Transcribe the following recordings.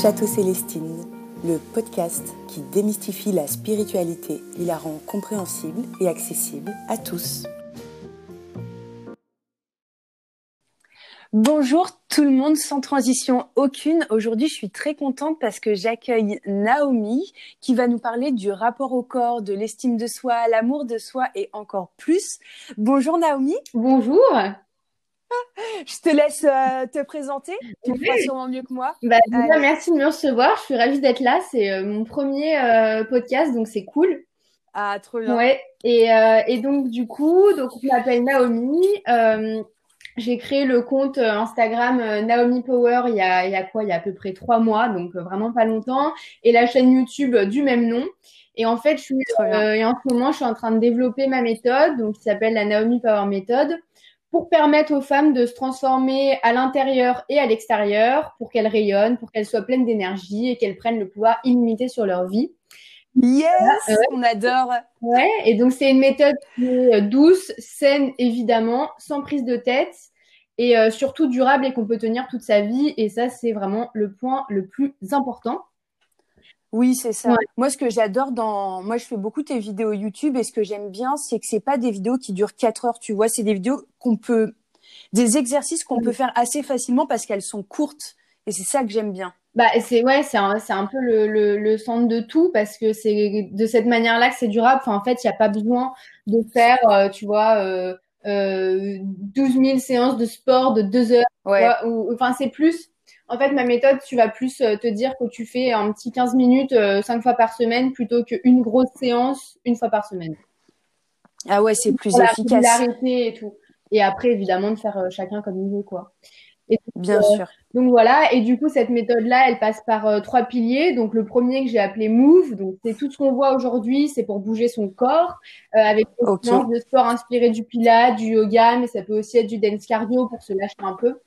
Château Célestine, le podcast qui démystifie la spiritualité et la rend compréhensible et accessible à tous. Bonjour tout le monde, sans transition aucune. Aujourd'hui, je suis très contente parce que j'accueille Naomi qui va nous parler du rapport au corps, de l'estime de soi, l'amour de soi et encore plus. Bonjour Naomi. Bonjour. Je te laisse euh, te présenter. Tu feras sûrement mieux que moi. Bah, merci de me recevoir. Je suis ravie d'être là. C'est euh, mon premier euh, podcast, donc c'est cool. Ah, trop bien. Ouais. Et, et donc, du coup, donc, je m'appelle Naomi. j'ai créé le compte Instagram Naomi Power il y, a, il y a quoi? Il y a à peu près trois mois, donc vraiment pas longtemps. Et la chaîne YouTube du même nom. Et en fait, je suis, et en ce moment, je suis en train de développer ma méthode, donc qui s'appelle la Naomi Power Method pour permettre aux femmes de se transformer à l'intérieur et à l'extérieur, pour qu'elles rayonnent, pour qu'elles soient pleines d'énergie et qu'elles prennent le pouvoir illimité sur leur vie. Yes, on adore. Ouais, et donc c'est une méthode qui est euh, douce, saine évidemment, sans prise de tête et euh, surtout durable et qu'on peut tenir toute sa vie. Et ça, c'est vraiment le point le plus important. Oui, c'est ça. Moi, ce que j'adore dans, moi, je fais beaucoup tes vidéos YouTube et ce que j'aime bien, c'est que c'est pas des vidéos qui durent quatre heures, tu vois, c'est des vidéos qu'on peut, des exercices qu'on peut faire assez facilement parce qu'elles sont courtes et c'est ça que j'aime bien. Bah, c'est ouais, c'est un, c'est un peu le, le, le, centre de tout parce que c'est de cette manière-là que c'est durable. Enfin, en fait, il n'y a pas besoin de faire, euh, tu vois, euh, euh, 12 000 séances de sport de deux heures. Ouais. ou, enfin, c'est plus en fait, ma méthode, tu vas plus euh, te dire que tu fais un petit 15 minutes euh, cinq fois par semaine plutôt qu'une grosse séance une fois par semaine. Ah ouais, c'est plus efficace. et tout. Et après, évidemment, de faire euh, chacun comme il veut, quoi. Bien sûr. Donc voilà, et du coup, cette méthode-là, elle passe par trois piliers. Donc le premier que j'ai appelé Move, donc c'est tout ce qu'on voit aujourd'hui, c'est pour bouger son corps, avec des okay. de sport inspiré du pilates, du yoga, mais ça peut aussi être du dance cardio pour se lâcher un peu.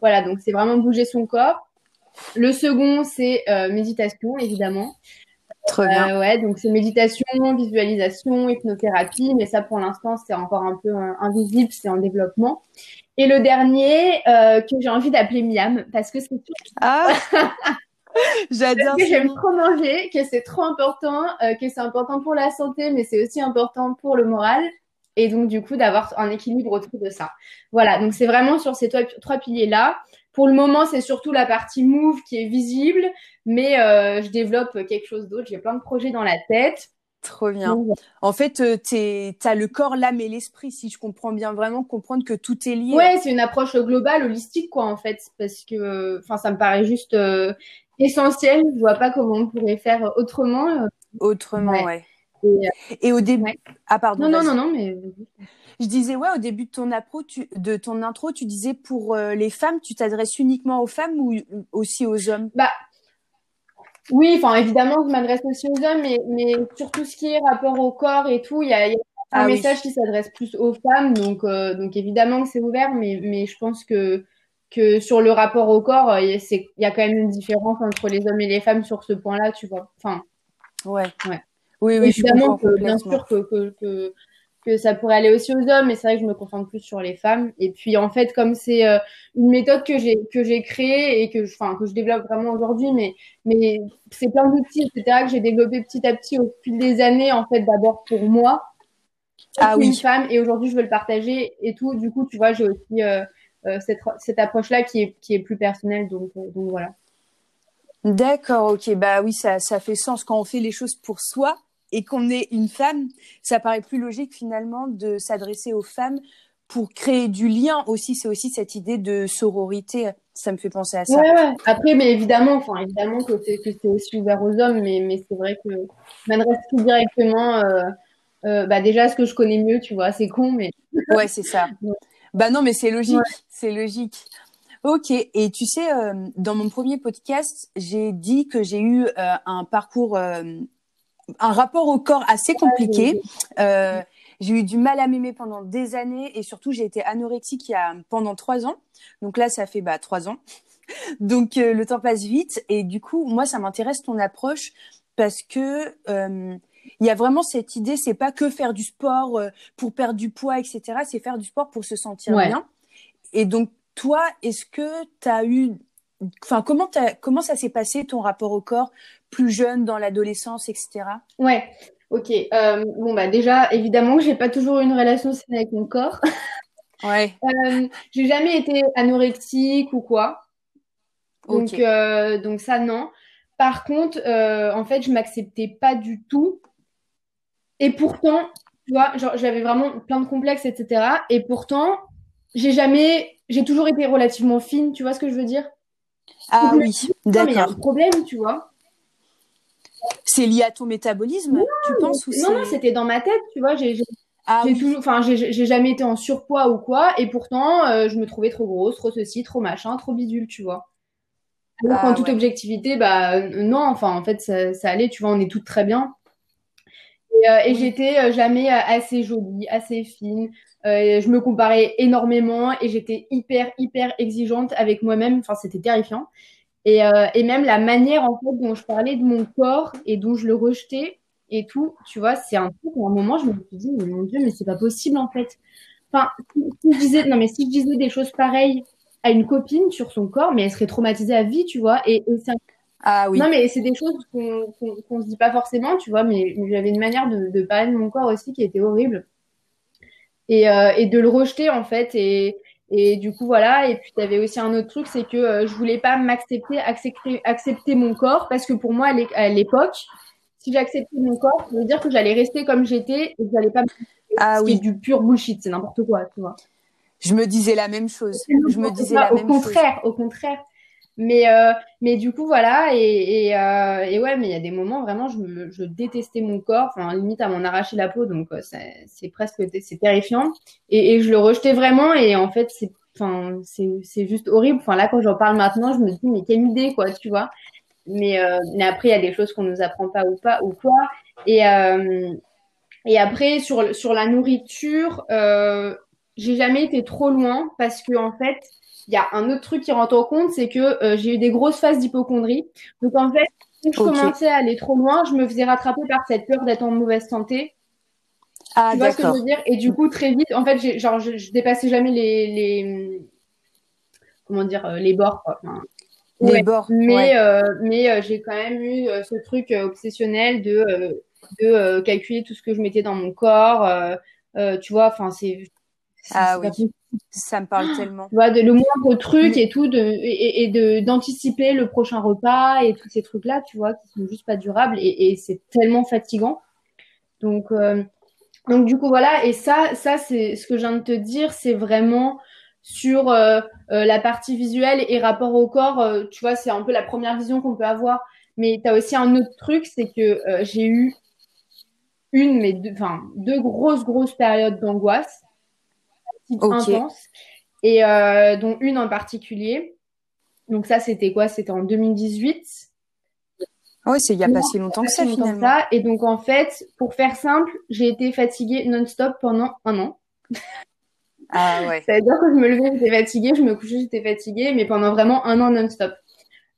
Voilà, donc c'est vraiment bouger son corps. Le second, c'est euh, méditation, évidemment. Très bien. Euh, ouais, donc c'est méditation, visualisation, hypnothérapie, mais ça pour l'instant c'est encore un peu euh, invisible, c'est en développement. Et le dernier que j'ai envie d'appeler Miam parce que c'est ah J'adore. que j'aime trop manger, que c'est trop important, que c'est important pour la santé, mais c'est aussi important pour le moral et donc du coup d'avoir un équilibre autour de ça. Voilà, donc c'est vraiment sur ces trois, piliers-là. Pour le moment, c'est surtout la partie move qui est visible, mais euh, je développe quelque chose d'autre. J'ai plein de projets dans la tête. Trop bien. en fait, euh, tu as le corps, l'âme et l'esprit, si je comprends bien, vraiment comprendre que tout est lié. Ouais, c'est une approche globale, holistique, quoi, en fait, parce que, enfin, ça me paraît juste euh, essentiel. Je vois pas comment on pourrait faire autrement. Autrement, ouais. Et, au début, ah pardon. Non, non, non, non, mais je disais ouais au début de ton appro, tu... de ton intro, tu disais pour euh, les femmes, tu t'adresses uniquement aux femmes ou aussi aux hommes? Bah oui, enfin évidemment, je m'adresse aussi aux hommes, mais, mais sur tout ce qui est rapport au corps et tout, il y a, y a un ah message qui s'adresse plus aux femmes, donc euh, donc évidemment que c'est ouvert, mais mais je pense que que sur le rapport au corps, il y a quand même une différence entre les hommes et les femmes sur ce point-là, tu vois. Enfin, ouais. Ouais. Oui, oui, évidemment que bien sûr que, que, que, que, ça pourrait aller aussi aux hommes, mais c'est vrai que je me concentre plus sur les femmes. Et puis en fait, comme c'est euh, une méthode que j'ai que j'ai créée et que je, que je développe vraiment aujourd'hui, mais mais c'est plein d'outils, etc. que j'ai développé petit à petit au fil des années. En fait, d'abord pour moi, ah, oui. une femme, et aujourd'hui je veux le partager et tout. Du coup, tu vois, j'ai aussi euh, euh, cette, cette approche-là qui est qui est plus personnelle. Donc donc voilà. D'accord, ok, bah oui, ça, ça fait sens quand on fait les choses pour soi et qu'on est une femme, ça paraît plus logique finalement de s'adresser aux femmes pour créer du lien aussi. C'est aussi cette idée de sororité. Ça me fait penser à ça. Ouais, ouais. Après, mais évidemment, enfin évidemment que c'est aussi ouvert aux hommes, mais, mais c'est vrai que je m'adresse tout directement. Euh, euh, bah déjà, ce que je connais mieux, tu vois, c'est con, mais. ouais, c'est ça. Bah non, mais c'est logique. C'est logique. Ok, et tu sais, euh, dans mon premier podcast, j'ai dit que j'ai eu euh, un parcours euh, un rapport au corps assez compliqué. Euh, j'ai eu du mal à m'aimer pendant des années et surtout j'ai été anorexique il y a pendant trois ans. Donc là, ça fait bah trois ans. Donc euh, le temps passe vite et du coup, moi, ça m'intéresse ton approche parce que euh, il y a vraiment cette idée, c'est pas que faire du sport pour perdre du poids, etc. C'est faire du sport pour se sentir bien. Et donc toi, est-ce que tu as eu enfin, comment, comment ça s'est passé ton rapport au corps plus jeune dans l'adolescence, etc. Ouais, ok. Euh, bon, bah, déjà, évidemment que j'ai pas toujours eu une relation saine avec mon corps. Ouais. euh, j'ai jamais été anorexique ou quoi. Donc, euh, donc ça, non. Par contre, en fait, je m'acceptais pas du tout. Et pourtant, tu vois, j'avais vraiment plein de complexes, etc. Et pourtant, j'ai jamais, j'ai toujours été relativement fine, tu vois ce que je veux dire? Ah oui, d'accord. Il y a un problème, tu vois. C'est lié à ton métabolisme, tu penses ou Non, non, c'était dans ma tête, tu vois. J'ai ah, toujours, enfin, j'ai jamais été en surpoids ou quoi, et pourtant, euh, je me trouvais trop grosse, trop ceci, trop machin, trop bidule, tu vois. Alors ah, toute objectivité, bah non, enfin, en fait, ça, ça, allait, tu vois, on est toutes très bien. Et, euh, et j'étais euh, jamais assez jolie, assez fine. je me comparais énormément et j'étais hyper, hyper exigeante avec moi-même. Enfin, c'était terrifiant. Et, et même la manière, en fait, dont je parlais de mon corps et dont je le rejetais, et tout, tu vois, c'est un truc où à un moment, je me suis dit, mais mon Dieu, mais c'est pas possible en fait. Enfin, si, je disais, non, mais si je disais des choses pareilles à une copine sur son corps, mais elle serait traumatisée à vie, tu vois. Et, et Ah oui. Non, mais c'est des choses qu'on qu se dit pas forcément, tu vois, mais, j'avais une manière de, de, parler de mon corps aussi qui était horrible. Et, euh, et de le rejeter, en fait. Et, et du coup, voilà. Et puis, tu avais aussi un autre truc, c'est que euh, je voulais pas m'accepter, accepter, accepter mon corps, parce que pour moi, à l'époque, si j'acceptais mon corps, ça veut dire que j'allais rester comme j'étais et que j'allais pas me ah, oui. du pur bullshit, c'est n'importe quoi, tu vois. Je me disais la même chose. Je me disais la au même contraire, chose. Au contraire, Mais, euh, mais du coup, voilà. Euh, et ouais, mais il y a des moments, vraiment, je, détestais mon corps. Enfin, limite à m'en arracher la peau. Donc, euh, c'est presque, c'est terrifiant. Et, je le rejetais vraiment. Et en fait, c'est, c'est juste horrible. Enfin, là, quand j'en parle maintenant, je me dis, mais quelle idée, quoi, tu vois. Mais, mais après, il y a des choses qu'on nous apprend pas ou pas ou quoi. Et, et après, sur, sur la nourriture, j'ai jamais été trop loin parce que en fait, il y a un autre truc qui rentre en compte, c'est que euh, j'ai eu des grosses phases d'hypochondrie. Donc en fait, si je commençais à aller trop loin, je me faisais rattraper par cette peur d'être en mauvaise santé. Ah, tu vois ce que je veux dire? Et du coup, très vite, en fait, genre, je, je, dépassais jamais les, les comment dire, euh, les bords. Quoi. Enfin, les bords. Mais, euh, mais euh, j'ai quand même eu ce truc obsessionnel de, de calculer tout ce que je mettais dans mon corps. tu vois, enfin, c'est. Ah oui. Ça me parle tellement. Vois, de, le moindre truc et tout, de, et, et de d'anticiper le prochain repas et tous ces trucs-là, tu vois, qui sont juste pas durables et, et c'est tellement fatigant. Donc, donc du coup voilà, et ça, ça c'est ce que je viens de te dire, c'est vraiment sur euh, euh, la partie visuelle et rapport au corps, euh, tu vois, c'est un peu la première vision qu'on peut avoir. Mais tu as aussi un autre truc, c'est que j'ai eu une, mais deux, enfin, deux grosses, grosses périodes d'angoisse intenses, et dont une en particulier. Donc ça, c'était quoi? C'était en 2018. Oui, c'est il n'y a pas si longtemps que ça, finalement. Ça. Et donc, en fait, pour faire simple, j'ai été fatiguée non-stop pendant un an. Ah ouais. Ça veut dire que je me levais, j'étais fatiguée, je me couchais, j'étais fatiguée, mais pendant vraiment un an non-stop.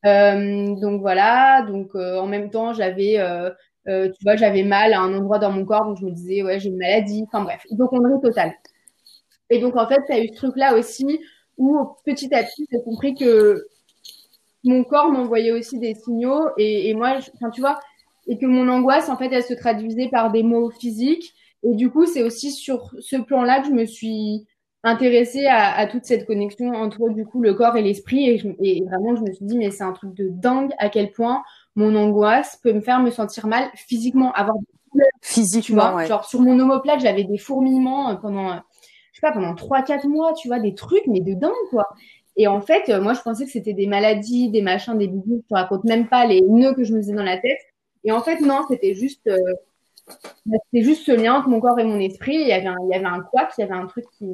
Euh, donc voilà, donc euh, en même temps, j'avais, euh, euh, tu vois, j'avais mal à un endroit dans mon corps, donc je me disais, ouais, j'ai une maladie, enfin bref, hypochondrie totale. Et donc en fait, tu as eu ce truc-là aussi où petit à petit, j'ai compris que mon corps m'envoyait aussi des signaux et, et moi, enfin tu vois, et que mon angoisse, en fait, elle se traduisait par des mots physiques. Et du coup, c'est aussi sur ce plan-là que je me suis intéressée à, à, toute cette connexion entre du coup le corps et l'esprit et, et, vraiment je me suis dit mais c'est un truc de dingue à quel point mon angoisse peut me faire me sentir mal physiquement avoir des physiquement ouais. genre sur mon omoplate j'avais des fourmillements euh, pendant euh, pas pendant trois quatre mois tu vois des trucs mais de dingue quoi et en fait euh, moi je pensais que c'était des maladies des machins des bidules je te raconte même pas les nœuds que je me faisais dans la tête et en fait non c'était juste bah, c'était juste ce lien entre mon corps et mon esprit il y avait un, il y avait un quoi il y avait un truc qui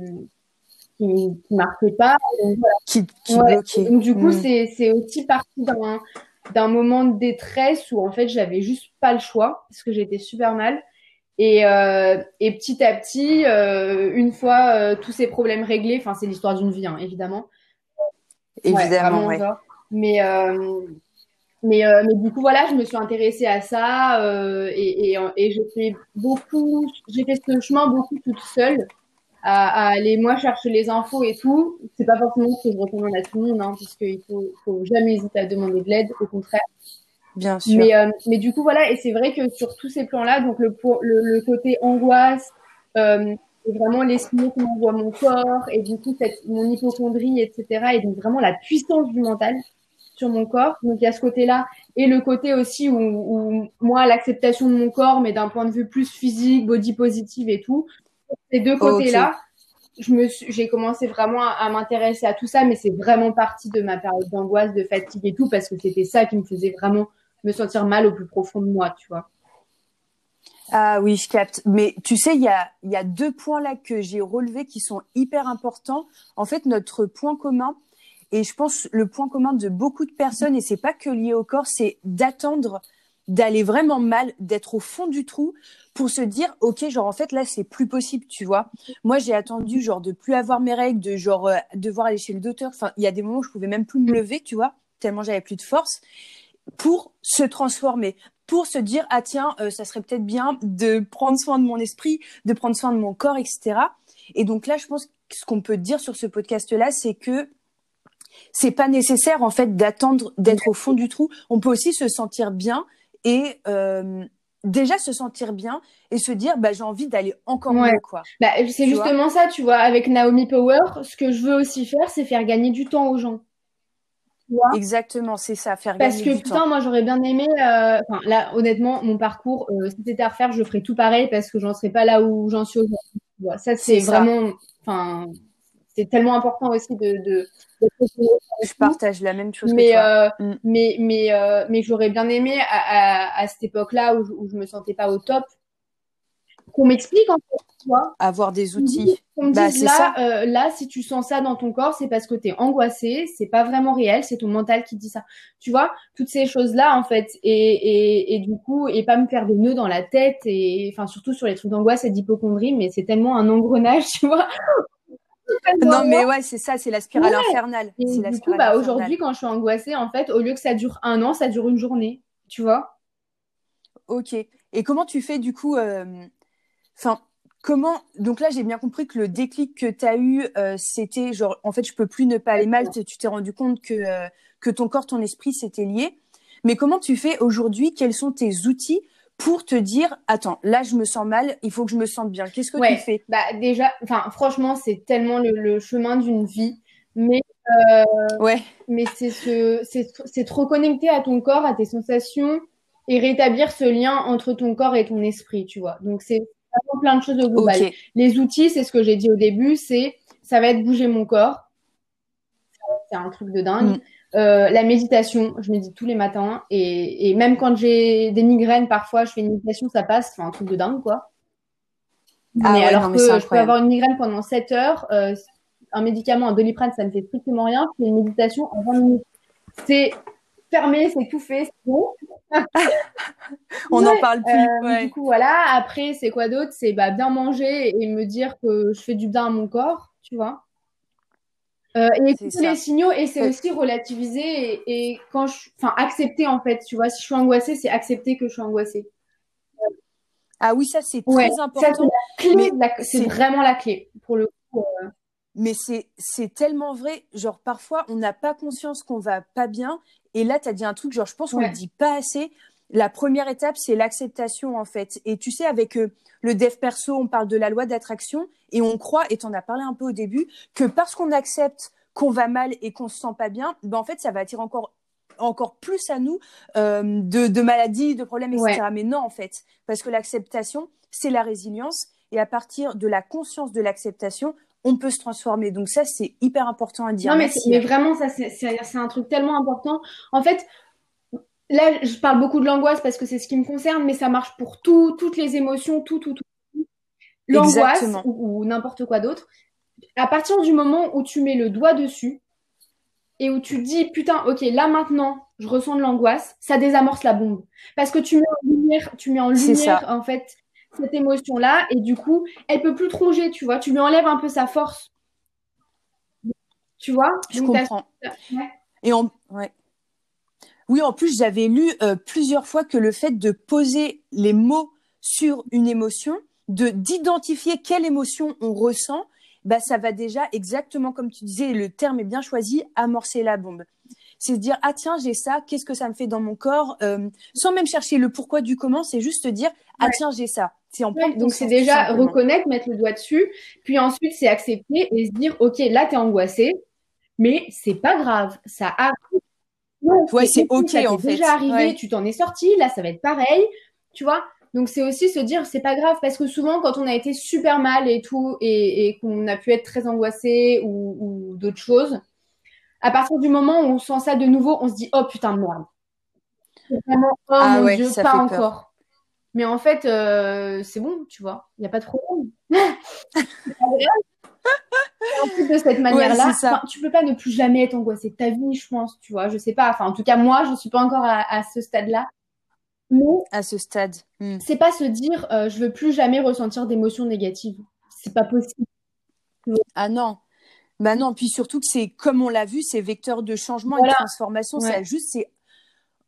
qui, qui marchait pas. Donc, Qui, qui bloquait. Donc, du coup, mm. c'est aussi parti d'un d'un moment de détresse où en fait j'avais juste pas le choix parce que j'étais super mal et, euh, et petit à petit euh, une fois euh, tous ces problèmes réglés enfin c'est l'histoire d'une vie hein, évidemment évidemment ouais, mais mais mais du coup voilà je me suis intéressée à ça et, et, et j'ai fait beaucoup j'ai fait ce chemin beaucoup toute seule à, aller moi chercher les infos et tout. C'est pas forcément ce que je recommande à tout le monde, hein, parce qu'il faut, faut jamais hésiter à demander de l'aide, au contraire. Bien sûr. Mais, euh, mais du coup, voilà, et c'est vrai que sur tous ces plans-là, donc le, le, le côté angoisse, euh, vraiment les signaux que m'envoie mon corps, et du coup, cette, mon hypochondrie, etc., et donc vraiment la puissance du mental sur mon corps. Donc il y a ce côté-là, et le côté aussi où, où moi, l'acceptation de mon corps, mais d'un point de vue plus physique, body positive et tout, ces deux côtés-là, je me j'ai commencé vraiment à, m'intéresser à tout ça, mais c'est vraiment partie de ma période d'angoisse, de fatigue et tout, parce que c'était ça qui me faisait vraiment me sentir mal au plus profond de moi, tu vois. Ah oui, je capte. Mais tu sais, il y a, deux points là que j'ai relevés qui sont hyper importants. En fait, notre point commun, et je pense le point commun de beaucoup de personnes, et c'est pas que lié au corps, c'est d'attendre d'aller vraiment mal, d'être au fond du trou pour se dire ok genre en fait là c'est plus possible tu vois moi j'ai attendu genre de plus avoir mes règles de genre euh, devoir aller chez le docteur enfin il y a des moments où je pouvais même plus me lever tu vois tellement j'avais plus de force pour se transformer pour se dire ah tiens euh, ça serait peut-être bien de prendre soin de mon esprit de prendre soin de mon corps etc et donc là je pense que ce qu'on peut dire sur ce podcast là c'est que c'est pas nécessaire en fait d'attendre d'être au fond du trou on peut aussi se sentir bien et euh, déjà se sentir bien et se dire bah j'ai envie d'aller encore mieux quoi. Bah, c'est justement ça, tu vois, avec Naomi Power, ce que je veux aussi faire, c'est faire gagner du temps aux gens. Exactement, c'est ça, faire Parce gagner que, putain, moi j'aurais bien aimé. Euh... Là, honnêtement, mon parcours, euh, si c'était à refaire, je ferais tout pareil parce que j'en serais pas là où j'en suis aujourd'hui. Ça, c'est vraiment. Enfin, c'est tellement important aussi de, de, je partage la même chose mais que toi. Euh, mm. mais mais euh, mais j'aurais bien aimé à, à, à cette époque-là où, où, je me sentais pas au top qu'on m'explique en fait tu vois avoir des outils on bah, là ça. Euh, là si tu sens ça dans ton corps c'est parce que tu es angoissé c'est pas vraiment réel c'est ton mental qui dit ça tu vois toutes ces choses là en fait et, et, et du coup et pas me faire des nœuds dans la tête et enfin surtout sur les trucs d'angoisse et d'hypochondrie mais c'est tellement un engrenage tu vois non, mais ouais, c'est ça, c'est la spirale infernale. Et du coup, bah, aujourd'hui, quand je suis angoissée, en fait, au lieu que ça dure un an, ça dure une journée. Tu vois Ok. Et comment tu fais, du coup euh, Enfin, comment. Donc là, j'ai bien compris que le déclic que tu as eu, euh, c'était genre, en fait, je peux plus ne pas aller mal. Tu t'es rendu compte que, euh, que ton corps, ton esprit, c'était lié. Mais comment tu fais aujourd'hui? Quels sont tes outils pour te dire attends là je me sens mal il faut que je me sente bien? Qu'est-ce que tu fais? Bah déjà enfin franchement c'est tellement le, chemin d'une vie mais euh, ouais mais c'est ce c'est te reconnecter à ton corps à tes sensations et rétablir ce lien entre ton corps et ton esprit tu vois donc c'est vraiment plein de choses au global les outils c'est ce que j'ai dit au début c'est ça va être bouger mon corps c'est un truc de dingue mm. Euh, la méditation, je médite tous les matins et, et même quand j'ai des migraines, parfois je fais une méditation, ça passe, c'est un truc de dingue quoi. Ah mais alors que je peux avoir une migraine pendant 7 heures, euh, un médicament, un doliprane, ça ne fait strictement rien, je fais une méditation en 20 minutes. C'est fermé, c'est tout fait, c'est bon. On n'en parle plus. Euh, ouais. Du coup, voilà. Après, c'est quoi d'autre? C'est bah, bien manger et me dire que je fais du bien à mon corps, tu vois. Euh, et écouter les signaux et c'est aussi relativiser et, quand je, enfin accepter en fait, tu vois, si je suis angoissée, c'est accepter que je suis angoissée. Ah oui, ça c'est très important. C'est vraiment la clé pour le coup. Euh. Mais c'est c'est tellement vrai. Genre parfois on n'a pas conscience qu'on va pas bien et là tu as dit un truc genre je pense qu'on le dit pas assez. La première étape c'est l'acceptation en fait. Et tu sais avec euh, le dev perso, on parle de la loi d'attraction et on croit, et tu en as parlé un peu au début, que parce qu'on accepte qu'on va mal et qu'on se sent pas bien, ben en fait, ça va attirer encore encore plus à nous euh, de, de, maladies, de problèmes, etc. Mais non, en fait, parce que l'acceptation, c'est la résilience, et à partir de la conscience de l'acceptation, on peut se transformer. Donc ça, c'est hyper important à dire. Non, mais, mais vraiment, ça, c'est un truc tellement important. En fait, là, je parle beaucoup de l'angoisse parce que c'est ce qui me concerne, mais ça marche pour tout, toutes les émotions, tout, tout, tout. L'angoisse ou, n'importe quoi d'autre. À partir du moment où tu mets le doigt dessus et où tu dis putain, ok, là maintenant, je ressens de l'angoisse, ça désamorce la bombe parce que tu mets en lumière, tu mets en lumière en fait cette émotion-là et du coup, elle peut plus tronger, tu vois. Tu lui enlèves un peu sa force. Tu vois? Je comprends. Et on, ouais. Oui, en plus, j'avais lu euh, plusieurs fois que le fait de poser les mots sur une émotion, de d'identifier quelle émotion on ressent, bah ça va déjà exactement comme tu disais, le terme est bien choisi, amorcer la bombe. C'est se dire ah tiens j'ai ça, qu'est-ce que ça me fait dans mon corps, euh, sans même chercher le pourquoi du comment, c'est juste se dire ah tiens j'ai ça. C'est en donc c'est déjà reconnaître, mettre le doigt dessus, puis ensuite c'est accepter et se dire ok là t'es angoissé, mais c'est pas grave, ça arrive. Ouais, c'est ok en fait. déjà arrivé, tu t'en es sorti, là ça va être pareil, tu vois. Donc c'est aussi se dire c'est pas grave parce que souvent quand on a été super mal et tout et, et qu'on a pu être très angoissé ou, ou d'autres choses, à partir du moment où on sent ça de nouveau, on se dit oh putain de merde. Vraiment, oh ah mon dieu, pas encore. Mais en fait, euh, c'est bon, tu vois, il n'y a pas de problème. en plus de cette manière-là, ouais, tu peux pas ne plus jamais être angoissé de ta vie, je pense, tu vois. Je sais pas. Enfin, en tout cas, moi, je suis pas encore à ce stade-là. Mais à ce stade, hmm. c'est pas se dire euh, je veux plus jamais ressentir d'émotions négatives. C'est pas possible. Ah non. Bah non, puis surtout que c'est comme on l'a vu, c'est vecteur de changement et de transformation, ça juste c'est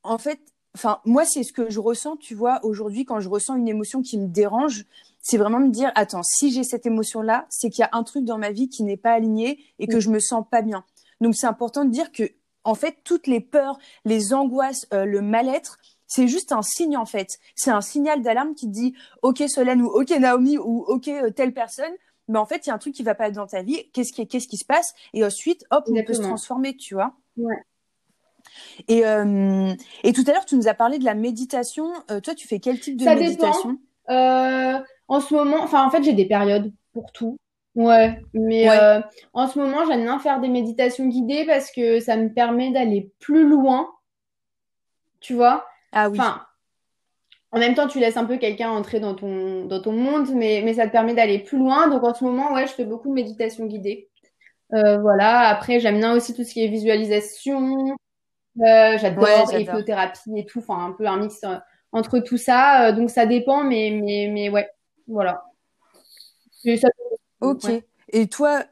en fait enfin moi c'est ce que je ressens, tu vois, aujourd'hui quand je ressens une émotion qui me dérange, c'est vraiment me dire attends, si j'ai cette émotion là, c'est qu'il y a un truc dans ma vie qui n'est pas aligné et que mm. je me sens pas bien. Donc c'est important de dire que en fait toutes les peurs, les angoisses, euh, le mal-être, c'est juste un signe en fait. C'est un signal d'alarme qui dit OK Solène ou OK Naomi ou OK euh, telle personne. Mais en fait, il y a un truc qui va pas dans ta vie. Qu'est-ce qui, qu'est-ce qui se passe? Et ensuite, hop, on peut se transformer, tu vois. Ouais. Et, euh, et tout à l'heure, tu nous as parlé de la méditation. Euh, toi, tu fais quel type de méditation? En ce moment, enfin, en fait, j'ai des périodes pour tout. Ouais, mais en ce moment, j'aime bien faire des méditations guidées parce que ça me permet d'aller plus loin, tu vois? Ah oui. Enfin, en même temps, tu laisses un peu quelqu'un entrer dans ton, dans ton monde, mais, mais ça te permet d'aller plus loin. Donc en ce moment, ouais, je fais beaucoup de méditation guidée. Euh, voilà. Après, j'aime bien aussi tout ce qui est visualisation. Euh, j'adore l'hypnothérapie et tout. Enfin, un peu un mix euh, entre tout ça. donc ça dépend, mais, mais, mais ouais, voilà. ok. Et toi,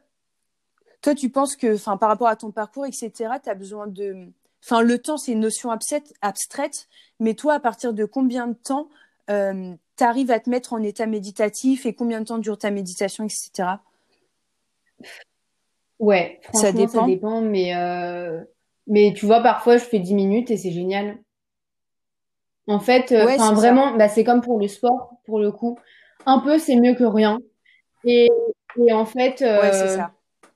toi, tu penses que, enfin, par rapport à ton parcours, etc., tu as besoin de Enfin, le temps, c'est une notion abstraite, mais toi, à partir de combien de temps euh, tu arrives à te mettre en état méditatif et combien de temps dure ta méditation, etc. Ouais, franchement, ça dépend, ça dépend mais, euh, mais tu vois, parfois, je fais 10 minutes et c'est génial. En fait, euh, vraiment, bah, c'est comme pour le sport, pour le coup. Un peu, c'est mieux que rien. Et, et en fait, ouais, c'est ça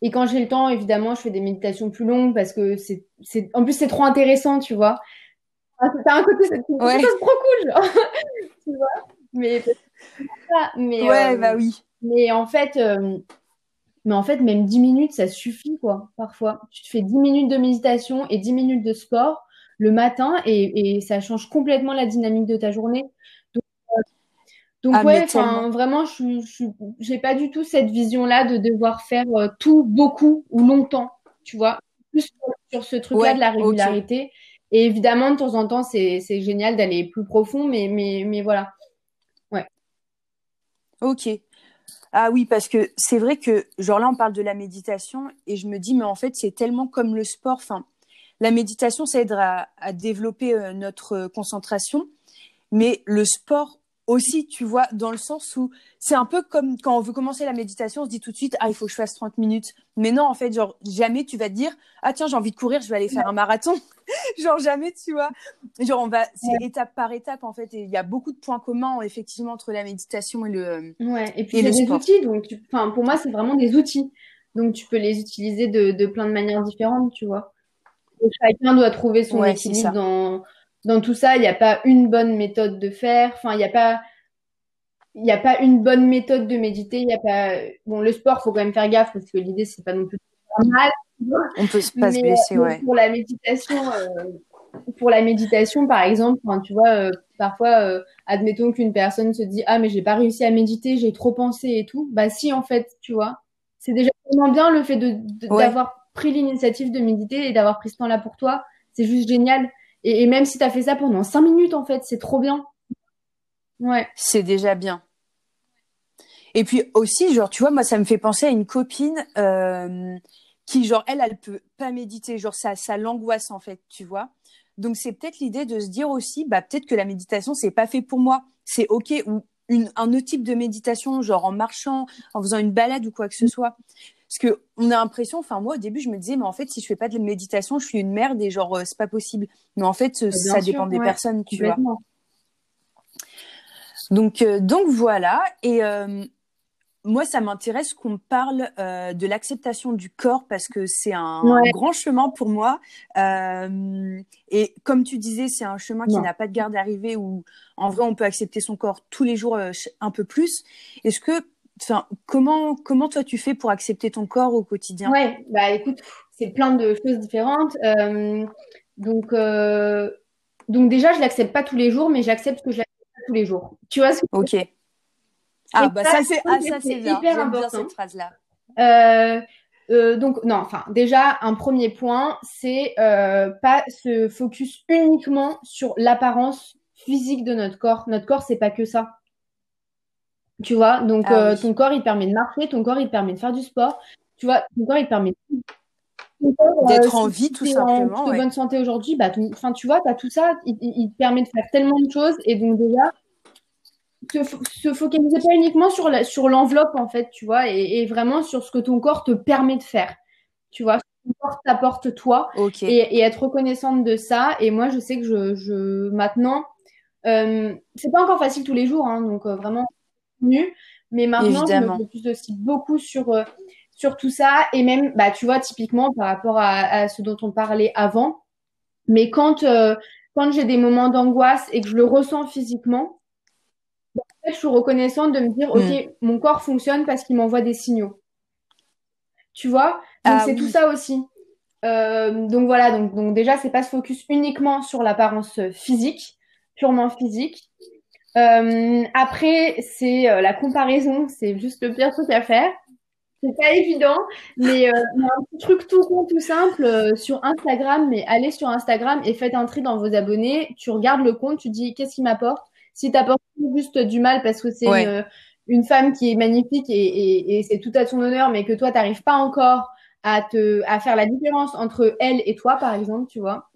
et quand j'ai le temps, évidemment, je fais des méditations plus longues parce que c'est, c'est, en plus, c'est trop intéressant, tu vois. Ah, t'as un côté, c'est ouais. trop cool, tu vois. Mais, mais, ouais, euh, bah oui. Mais en fait, euh, mais en fait, même 10 minutes, ça suffit, quoi, parfois. Tu te fais 10 minutes de méditation et 10 minutes de sport le matin et, et ça change complètement la dynamique de ta journée. Donc ah, ouais, enfin vraiment, je j'ai pas du tout cette vision-là de devoir faire euh, tout beaucoup ou longtemps, tu vois, plus sur, ce truc-là de la régularité. Et évidemment, de temps en temps, c'est génial d'aller plus profond, mais mais mais voilà, ouais. Ok. Ah oui, parce que c'est vrai que genre là, on parle de la méditation et je me dis, mais en fait, c'est tellement comme le sport. Enfin, la méditation, ça aidera à, à développer euh, notre concentration, mais le sport aussi, tu vois, dans le sens où c'est un peu comme quand on veut commencer la méditation, on se dit tout de suite, ah, il faut que je fasse 30 minutes. Mais non, en fait, genre, jamais tu vas te dire, ah, tiens, j'ai envie de courir, je vais aller faire un marathon. genre, jamais, tu vois. Genre, on va, c'est étape par étape, en fait. Et il y a beaucoup de points communs, effectivement, entre la méditation et le. Ouais, et puis c'est des outils. Donc, enfin, pour moi, c'est vraiment des outils. Donc, tu peux les utiliser de, de plein de manières différentes, tu vois. chacun doit trouver son équilibre dans dans tout ça, il n'y a pas une bonne méthode de faire. Enfin, il n'y a pas, il n'y a pas une bonne méthode de méditer. Il y a pas, bon, le sport, faut quand même faire gaffe parce que l'idée, c'est pas non plus mal. On peut pas se blesser, ouais. Pour la méditation, euh, pour la méditation, par exemple, tu vois, euh, parfois, euh, admettons qu'une personne se dit, ah, mais j'ai pas réussi à méditer, j'ai trop pensé et tout. Bah, si, en fait, tu vois. C'est déjà vraiment bien le fait de, d'avoir pris l'initiative de méditer et d'avoir pris ce temps-là pour toi. C'est juste génial. Et, même si tu as fait ça pendant cinq minutes, en fait, c'est trop bien. Ouais. C'est déjà bien. Et puis aussi, genre, tu vois, moi, ça me fait penser à une copine euh, qui, genre, elle, elle peut pas méditer. Genre, ça, ça l'angoisse, en fait, tu vois. Donc, c'est peut-être l'idée de se dire aussi, bah, peut-être que la méditation, c'est pas fait pour moi. C'est OK. Ou une, un autre type de méditation, genre en marchant, en faisant une balade ou quoi que ce soit. Parce que on a l'impression, enfin moi au début je me disais mais en fait si je fais pas de méditation je suis une merde et genre c'est pas possible. Mais en fait ça dépend des personnes, tu vois. Donc donc voilà et moi, ça m'intéresse qu'on parle euh, de l'acceptation du corps parce que c'est un, grand chemin pour moi. Euh, et comme tu disais, c'est un chemin qui n'a pas de garde d'arrivée où, en vrai, on peut accepter son corps tous les jours euh, un peu plus. Est-ce que, enfin, comment, comment toi tu fais pour accepter ton corps au quotidien? Ouais, bah écoute, c'est plein de choses différentes. Euh, donc, euh, donc déjà, je l'accepte pas tous les jours, mais j'accepte que je l'accepte pas tous les jours. Tu vois ce que Ok. Ah, bah ça, c'est ah, bien. Hyper important. bien cette phrase-là. Euh, euh, donc, non, enfin, déjà, un premier point, c'est euh, pas se focus uniquement sur l'apparence physique de notre corps. Notre corps, c'est pas que ça. Tu vois, donc ah euh, ton corps, il te permet de marcher, ton corps, il te permet de faire du sport. Tu vois, ton corps, il te permet d'être en vie, tout simplement. En bonne santé aujourd'hui, bah, enfin, tu vois, tu as tout ça, il, il, te permet de faire tellement de choses. Et donc, déjà, se, se, focaliser pas uniquement sur la, sur l'enveloppe en fait, tu vois, et, et, vraiment sur ce que ton corps te permet de faire, tu vois, ce que ton corps t'apporte toi, et, et, être reconnaissante de ça. Et moi, je sais que je, je maintenant, euh, c'est pas encore facile tous les jours, hein, donc euh, vraiment nu, mais maintenant, je me focus aussi beaucoup sur euh, sur tout ça, et même, bah, tu vois, typiquement par rapport à, à ce dont on parlait avant, mais quand euh, quand j'ai des moments d'angoisse et que je le ressens physiquement, je suis reconnaissante de me dire, OK, mm. mon corps fonctionne parce qu'il m'envoie des signaux. Tu vois? Donc, ah c'est tout ça aussi. Euh, donc voilà, donc, donc déjà, c'est pas se focus uniquement sur l'apparence physique, purement physique. Euh, après, c'est euh, la comparaison, c'est juste le pire truc à faire. C'est pas évident, mais euh, un petit truc tout con, tout simple euh, sur Instagram. Mais allez sur Instagram et faites un tri dans vos abonnés. Tu regardes le compte, tu dis qu'est-ce qui m'apporte, si t'apportes juste du mal parce que c'est une, femme qui est magnifique et, et, et c'est tout à ton honneur, mais que toi, t'arrives pas encore à te à faire la différence entre elle et toi, par exemple, tu vois.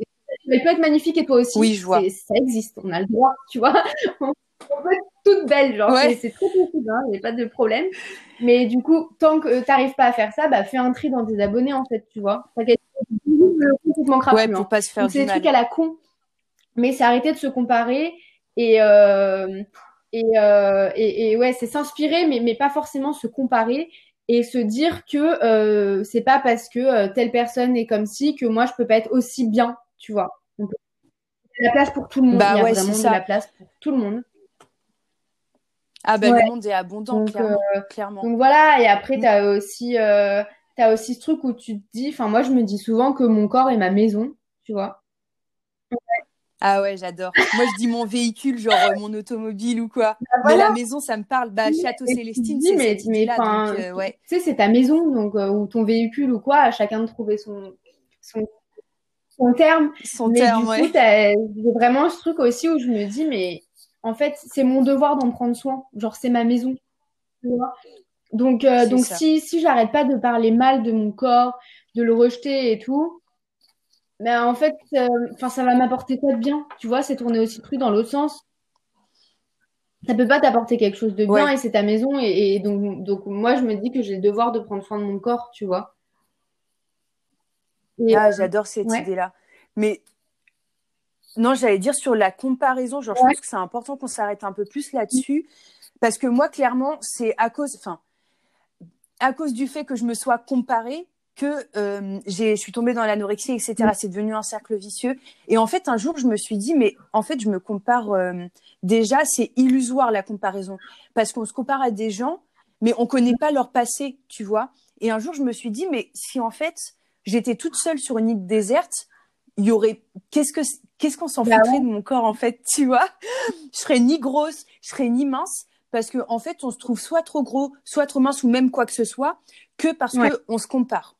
Elle peut être magnifique et toi aussi. Oui, je vois. Ça existe, on a le droit, tu vois. on peut être toute belle, genre, c'est très possible, hein, il n'y a pas de problème. Mais du coup, tant que t'arrives pas à faire ça, bah fais un tri dans tes abonnés, en fait, tu vois. complètement ouais, pour pas se faire C'est des trucs à la con. Mais c'est arrêter de se comparer et, euh, et, euh, et, et, ouais, c'est s'inspirer, mais, mais pas forcément se comparer et se dire que euh, c'est pas parce que euh, telle personne est comme si que moi je peux pas être aussi bien, tu vois. Donc, il y a la place pour tout le monde. Bah, il y a ouais, vraiment de la place pour tout le monde. Ah ben ouais. le monde est abondant, donc, clairement, euh, clairement. Donc voilà, et après, tu as aussi, as aussi ce truc où tu te dis, enfin moi je me dis souvent que mon corps est ma maison, tu vois. Ah ouais, j'adore. Moi, je dis mon véhicule, genre euh, mon automobile ou quoi. Bah, voilà. Mais la maison, ça me parle. Bah, Château Célestine, c'est mais, mais là, donc, euh, ouais. Tu sais, c'est ta maison, donc euh, ou ton véhicule ou quoi. À chacun de trouver son son, son terme. Son mais terme, du ouais. j'ai vraiment ce truc aussi où je me dis, mais en fait, c'est mon devoir d'en prendre soin. Genre, c'est ma maison. Tu vois? Donc, euh, donc si si j'arrête pas de parler mal de mon corps, de le rejeter et tout mais en fait, enfin, euh, ça va m'apporter quoi de bien Tu vois, c'est tourner aussi truc dans l'autre sens. Ça peut pas t'apporter quelque chose de bien ouais. et c'est ta maison. Et, et, donc, donc, moi, je me dis que j'ai le devoir de prendre soin de mon corps, tu vois. Et, ah, euh, j'adore cette ouais. idée-là. Mais non, j'allais dire sur la comparaison, genre, je pense que c'est important qu'on s'arrête un peu plus là-dessus. Parce que moi, clairement, c'est à cause, enfin, à cause du fait que je me sois comparée que euh, je suis tombée dans l'anorexie, etc. Mm. C'est devenu un cercle vicieux. Et en fait, un jour, je me suis dit, mais en fait, je me compare euh, déjà, c'est illusoire la comparaison. Parce qu'on se compare à des gens, mais on connaît pas leur passé, tu vois. Et un jour, je me suis dit, mais si en fait, j'étais toute seule sur une île déserte, il y aurait, qu'est-ce que, qu'est-ce qu'on s'en bah foutrait ouais. de mon corps, en fait, tu vois? Je serais ni grosse, je serais ni mince parce que en fait on se trouve soit trop gros, soit trop mince ou même quoi que ce soit que parce ouais. que on se compare.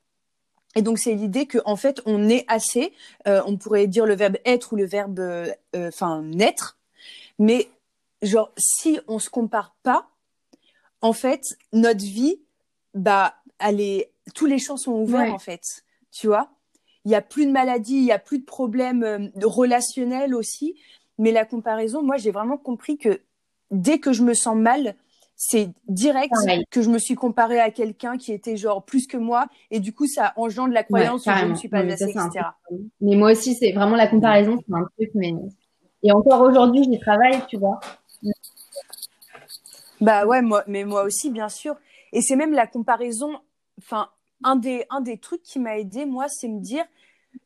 Et donc c'est l'idée que en fait on est assez, euh, on pourrait dire le verbe être ou le verbe, enfin euh, naître, mais genre si on se compare pas, en fait notre vie, bah elle est, tous les champs sont ouverts ouais. en fait, tu vois? Il y a plus de maladies, il y a plus de problèmes euh, relationnels aussi, mais la comparaison, moi j'ai vraiment compris que dès que je me sens mal, c'est direct que je me suis comparée à quelqu'un qui était genre plus que moi et du coup ça engendre la croyance que je ne suis pas assez, etc. Mais moi aussi, c'est vraiment la comparaison, c'est un truc, mais et encore aujourd'hui, j'y travaille, tu vois. Bah ouais, moi, mais moi aussi, bien sûr. Et c'est même la comparaison. Enfin, un des un des trucs qui m'a aidé, moi, c'est me dire,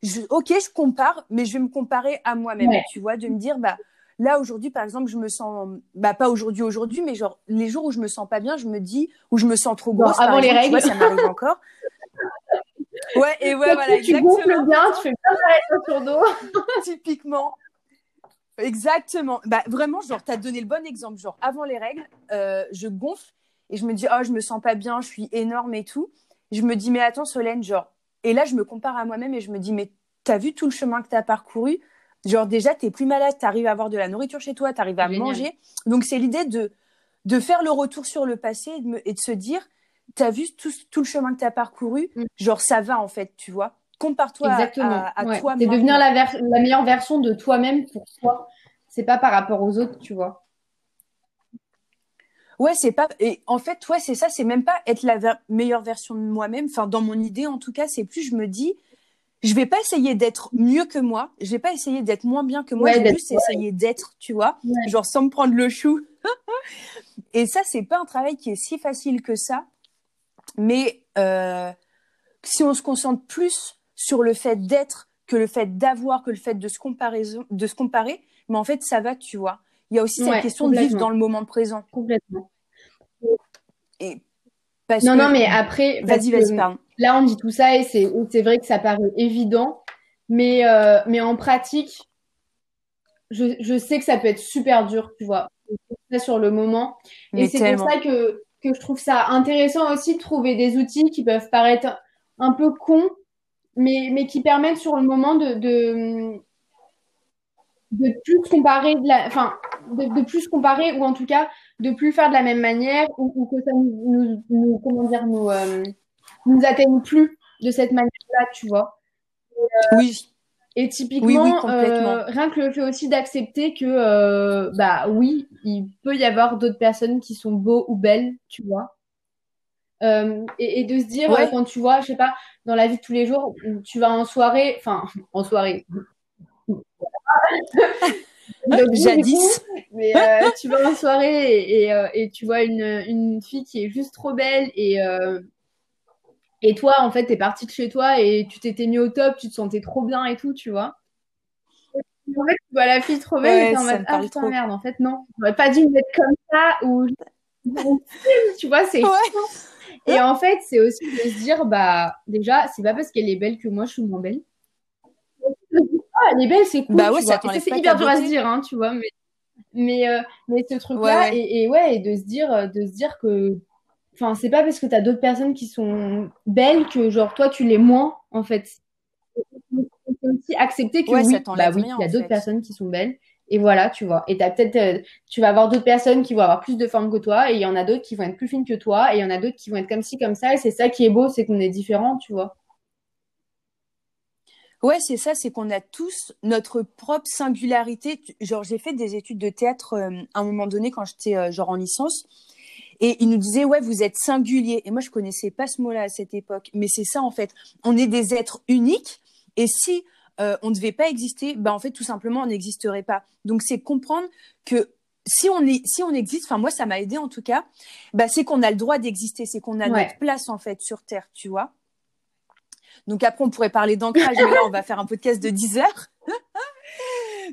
je, ok, je compare, mais je vais me comparer à moi-même. Tu vois, de me dire, bah Là, aujourd'hui, par exemple, je me sens, bah, pas aujourd'hui, aujourd'hui, mais genre, les jours où je me sens pas bien, je me dis, où je me sens trop grosse. avant les règles. ça m'arrive encore. Ouais, et ouais, voilà, tu gonfles bien, tu fais bien sur dos. Typiquement. Exactement. Bah, vraiment, genre, tu as donné le bon exemple. Genre, avant les règles, euh, je gonfle et je me dis, oh, je me sens pas bien, je suis énorme et tout. Je me dis, mais attends, Solène, genre, et là, je me compare à moi-même et je me dis, mais t'as vu tout le chemin que tu as parcouru? Genre déjà, tu es plus malade, tu arrives à avoir de la nourriture chez toi, tu arrives à manger. Donc c'est l'idée de, de faire le retour sur le passé et de, se dire, tu as vu tout, tout, le chemin que tu as parcouru, mm. genre ça va en fait, tu vois. Compare-toi à, à, toi. C'est devenir la, la meilleure version de toi-même pour toi. C'est pas par rapport aux autres, tu vois. Ouais, c'est pas. Et en fait, ouais, c'est ça. C'est même pas être la meilleure version de moi-même. Enfin, dans mon idée, en tout cas, c'est plus. Je me dis, je vais pas essayer d'être mieux que moi, je vais pas essayer d'être moins bien que moi, je vais juste essayer d'être, tu vois, genre sans me prendre le chou. et ça, c'est pas un travail qui est si facile que ça, mais euh, si on se concentre plus sur le fait d'être que le fait d'avoir, que le fait de se comparer, de se comparer, mais en fait, ça va, tu vois. Il y a aussi cette question de vivre dans le moment présent. Complètement. Et non, non, mais après, vas-y, vas-y, pardon. Là, on dit tout ça et c'est, vrai que ça paraît évident, mais, euh, mais en pratique, je, je sais que ça peut être super dur, tu vois, sur le moment. et c'est pour ça que, que je trouve ça intéressant aussi de trouver des outils qui peuvent paraître un peu cons, mais, mais qui permettent sur le moment de, de, de plus comparer de la, enfin, de, de, plus comparer ou en tout cas de plus faire de la même manière ou, que ça nous, nous, comment dire, nous, euh, nous atteigne plus de cette manière-là, tu vois. Euh, oui. Et typiquement, euh, rien que le fait aussi d'accepter que, euh, bah oui, il peut y avoir d'autres personnes qui sont beaux ou belles, tu vois. Et, et, de se dire, quand tu vois, je sais pas, dans la vie de tous les jours, tu vas en soirée, enfin, en soirée. Jadis. mais tu vas en soirée et, et, et, tu vois une, une fille qui est juste trop belle et, et toi, en fait, t'es partie de chez toi et tu t'étais mis au top, tu te sentais trop bien et tout, tu vois. En fait, tu vois la fille trop belle et t'es en mode, ah putain, merde, en fait, non. J'aurais pas dû me mettre comme ça ou, tu vois, c'est. Et en fait, c'est aussi de se dire, bah, déjà, c'est pas parce qu'elle est belle que moi je suis moins belle. Ah, elle est belle, c'est cool. Bah ouais, c'est hyper dur à se dire, hein, tu vois, mais, mais, euh, mais ce truc-là, Et, et, ouais, et de se dire, de se dire que Enfin, c'est pas parce que tu as d'autres personnes qui sont belles que, genre, toi, tu l'es moins, en fait. C'est aussi accepter que oui, bah oui, il y a d'autres personnes qui sont belles. Et voilà, tu vois. Et as peut-être, euh, tu vas avoir d'autres personnes qui vont avoir plus de forme que toi, et il y en a d'autres qui vont être plus fines que toi, et il y en a d'autres qui vont être comme ci, comme ça. Et c'est ça qui est beau, c'est qu'on est différents, tu vois. Ouais, c'est ça, c'est qu'on a tous notre propre singularité. Genre, j'ai fait des études de théâtre euh, à un moment donné quand j'étais euh, genre en licence. Et il nous disait, ouais, vous êtes singulier. Et moi, je connaissais pas ce mot-là à cette époque. Mais c'est ça, en fait. On est des êtres uniques. Et si euh, on ne devait pas exister, bah, en fait, tout simplement, on n'existerait pas. Donc, c'est comprendre que si on est, si on existe, enfin, moi, ça m'a aidé, en tout cas, bah, c'est qu'on a le droit d'exister. C'est qu'on a notre place, en fait, sur Terre, tu vois. Donc après, on pourrait parler d'ancrage, mais là, on va faire un podcast de 10 heures.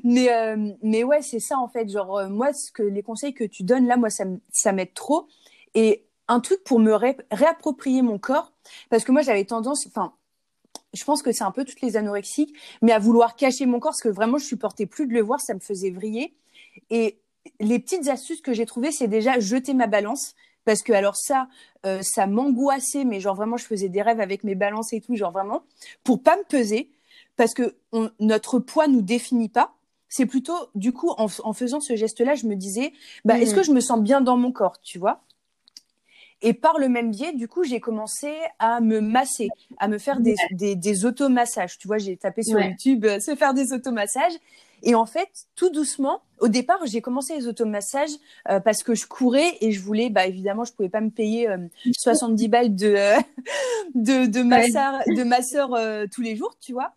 mais euh, mais ouais, c'est ça en fait. Genre euh, moi, ce que les conseils que tu donnes là, moi, ça ça m'aide trop. Et un truc pour me réapproprier mon corps, parce que moi j'avais tendance, enfin, je pense que c'est un peu toutes les anorexiques, mais à vouloir cacher mon corps, parce que vraiment je supportais plus de le voir, ça me faisait vriller. Et les petites astuces que j'ai trouvées, c'est déjà jeter ma balance, parce que alors ça, euh, ça m'angoissait, mais genre vraiment je faisais des rêves avec mes balances et tout, genre vraiment pour pas me peser, parce que notre poids nous définit pas. C'est plutôt, du coup, en, faisant ce geste-là, je me disais, bah, est-ce que mmh. je me sens bien dans mon corps, tu vois? Et par le même biais, du coup, j'ai commencé à me masser, à me faire des, des, des automassages. Tu vois, j'ai tapé sur YouTube euh, se faire des automassages. Et en fait, tout doucement, au départ, j'ai commencé les automassages euh, parce que je courais et je voulais, bah évidemment, je pouvais pas me payer 70 balles de de de masseur, de masseur tous les jours, tu vois.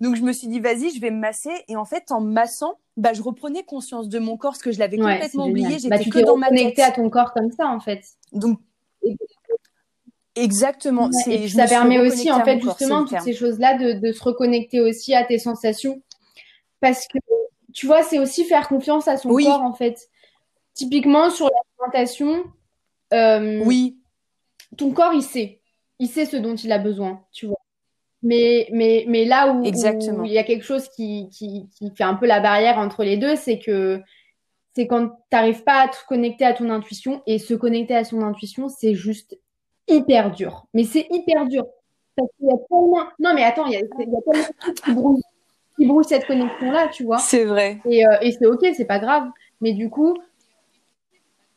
Donc je me suis dit vas-y, je vais me masser et en fait en massant, bah je reprenais conscience de mon corps parce que je l'avais complètement oublié, j'étais bah, que dans ma tête. à ton corps comme ça en fait. Donc Exactement. Et ça permet aussi, en fait, justement, toutes ces choses-là, de, de, se reconnecter aussi à tes sensations. Parce que, tu vois, c'est aussi faire confiance à son corps, en fait. Typiquement, sur l'alimentation, euh, oui. ton corps, il sait. Il sait ce dont il a besoin, tu vois. Mais, mais, mais là où, il y a quelque chose qui, qui, qui fait un peu la barrière entre les deux, c'est que c'est quand tu n'arrives pas à te connecter à ton intuition et se connecter à son intuition, c'est juste hyper dur. Mais c'est hyper dur. Parce qu'il y a tellement. Non, mais attends, il y a, il y a tellement qui brouillent, qui brouillent cette connexion-là, tu vois. C'est vrai. Et, euh, et c'est OK, c'est pas grave. Mais du coup,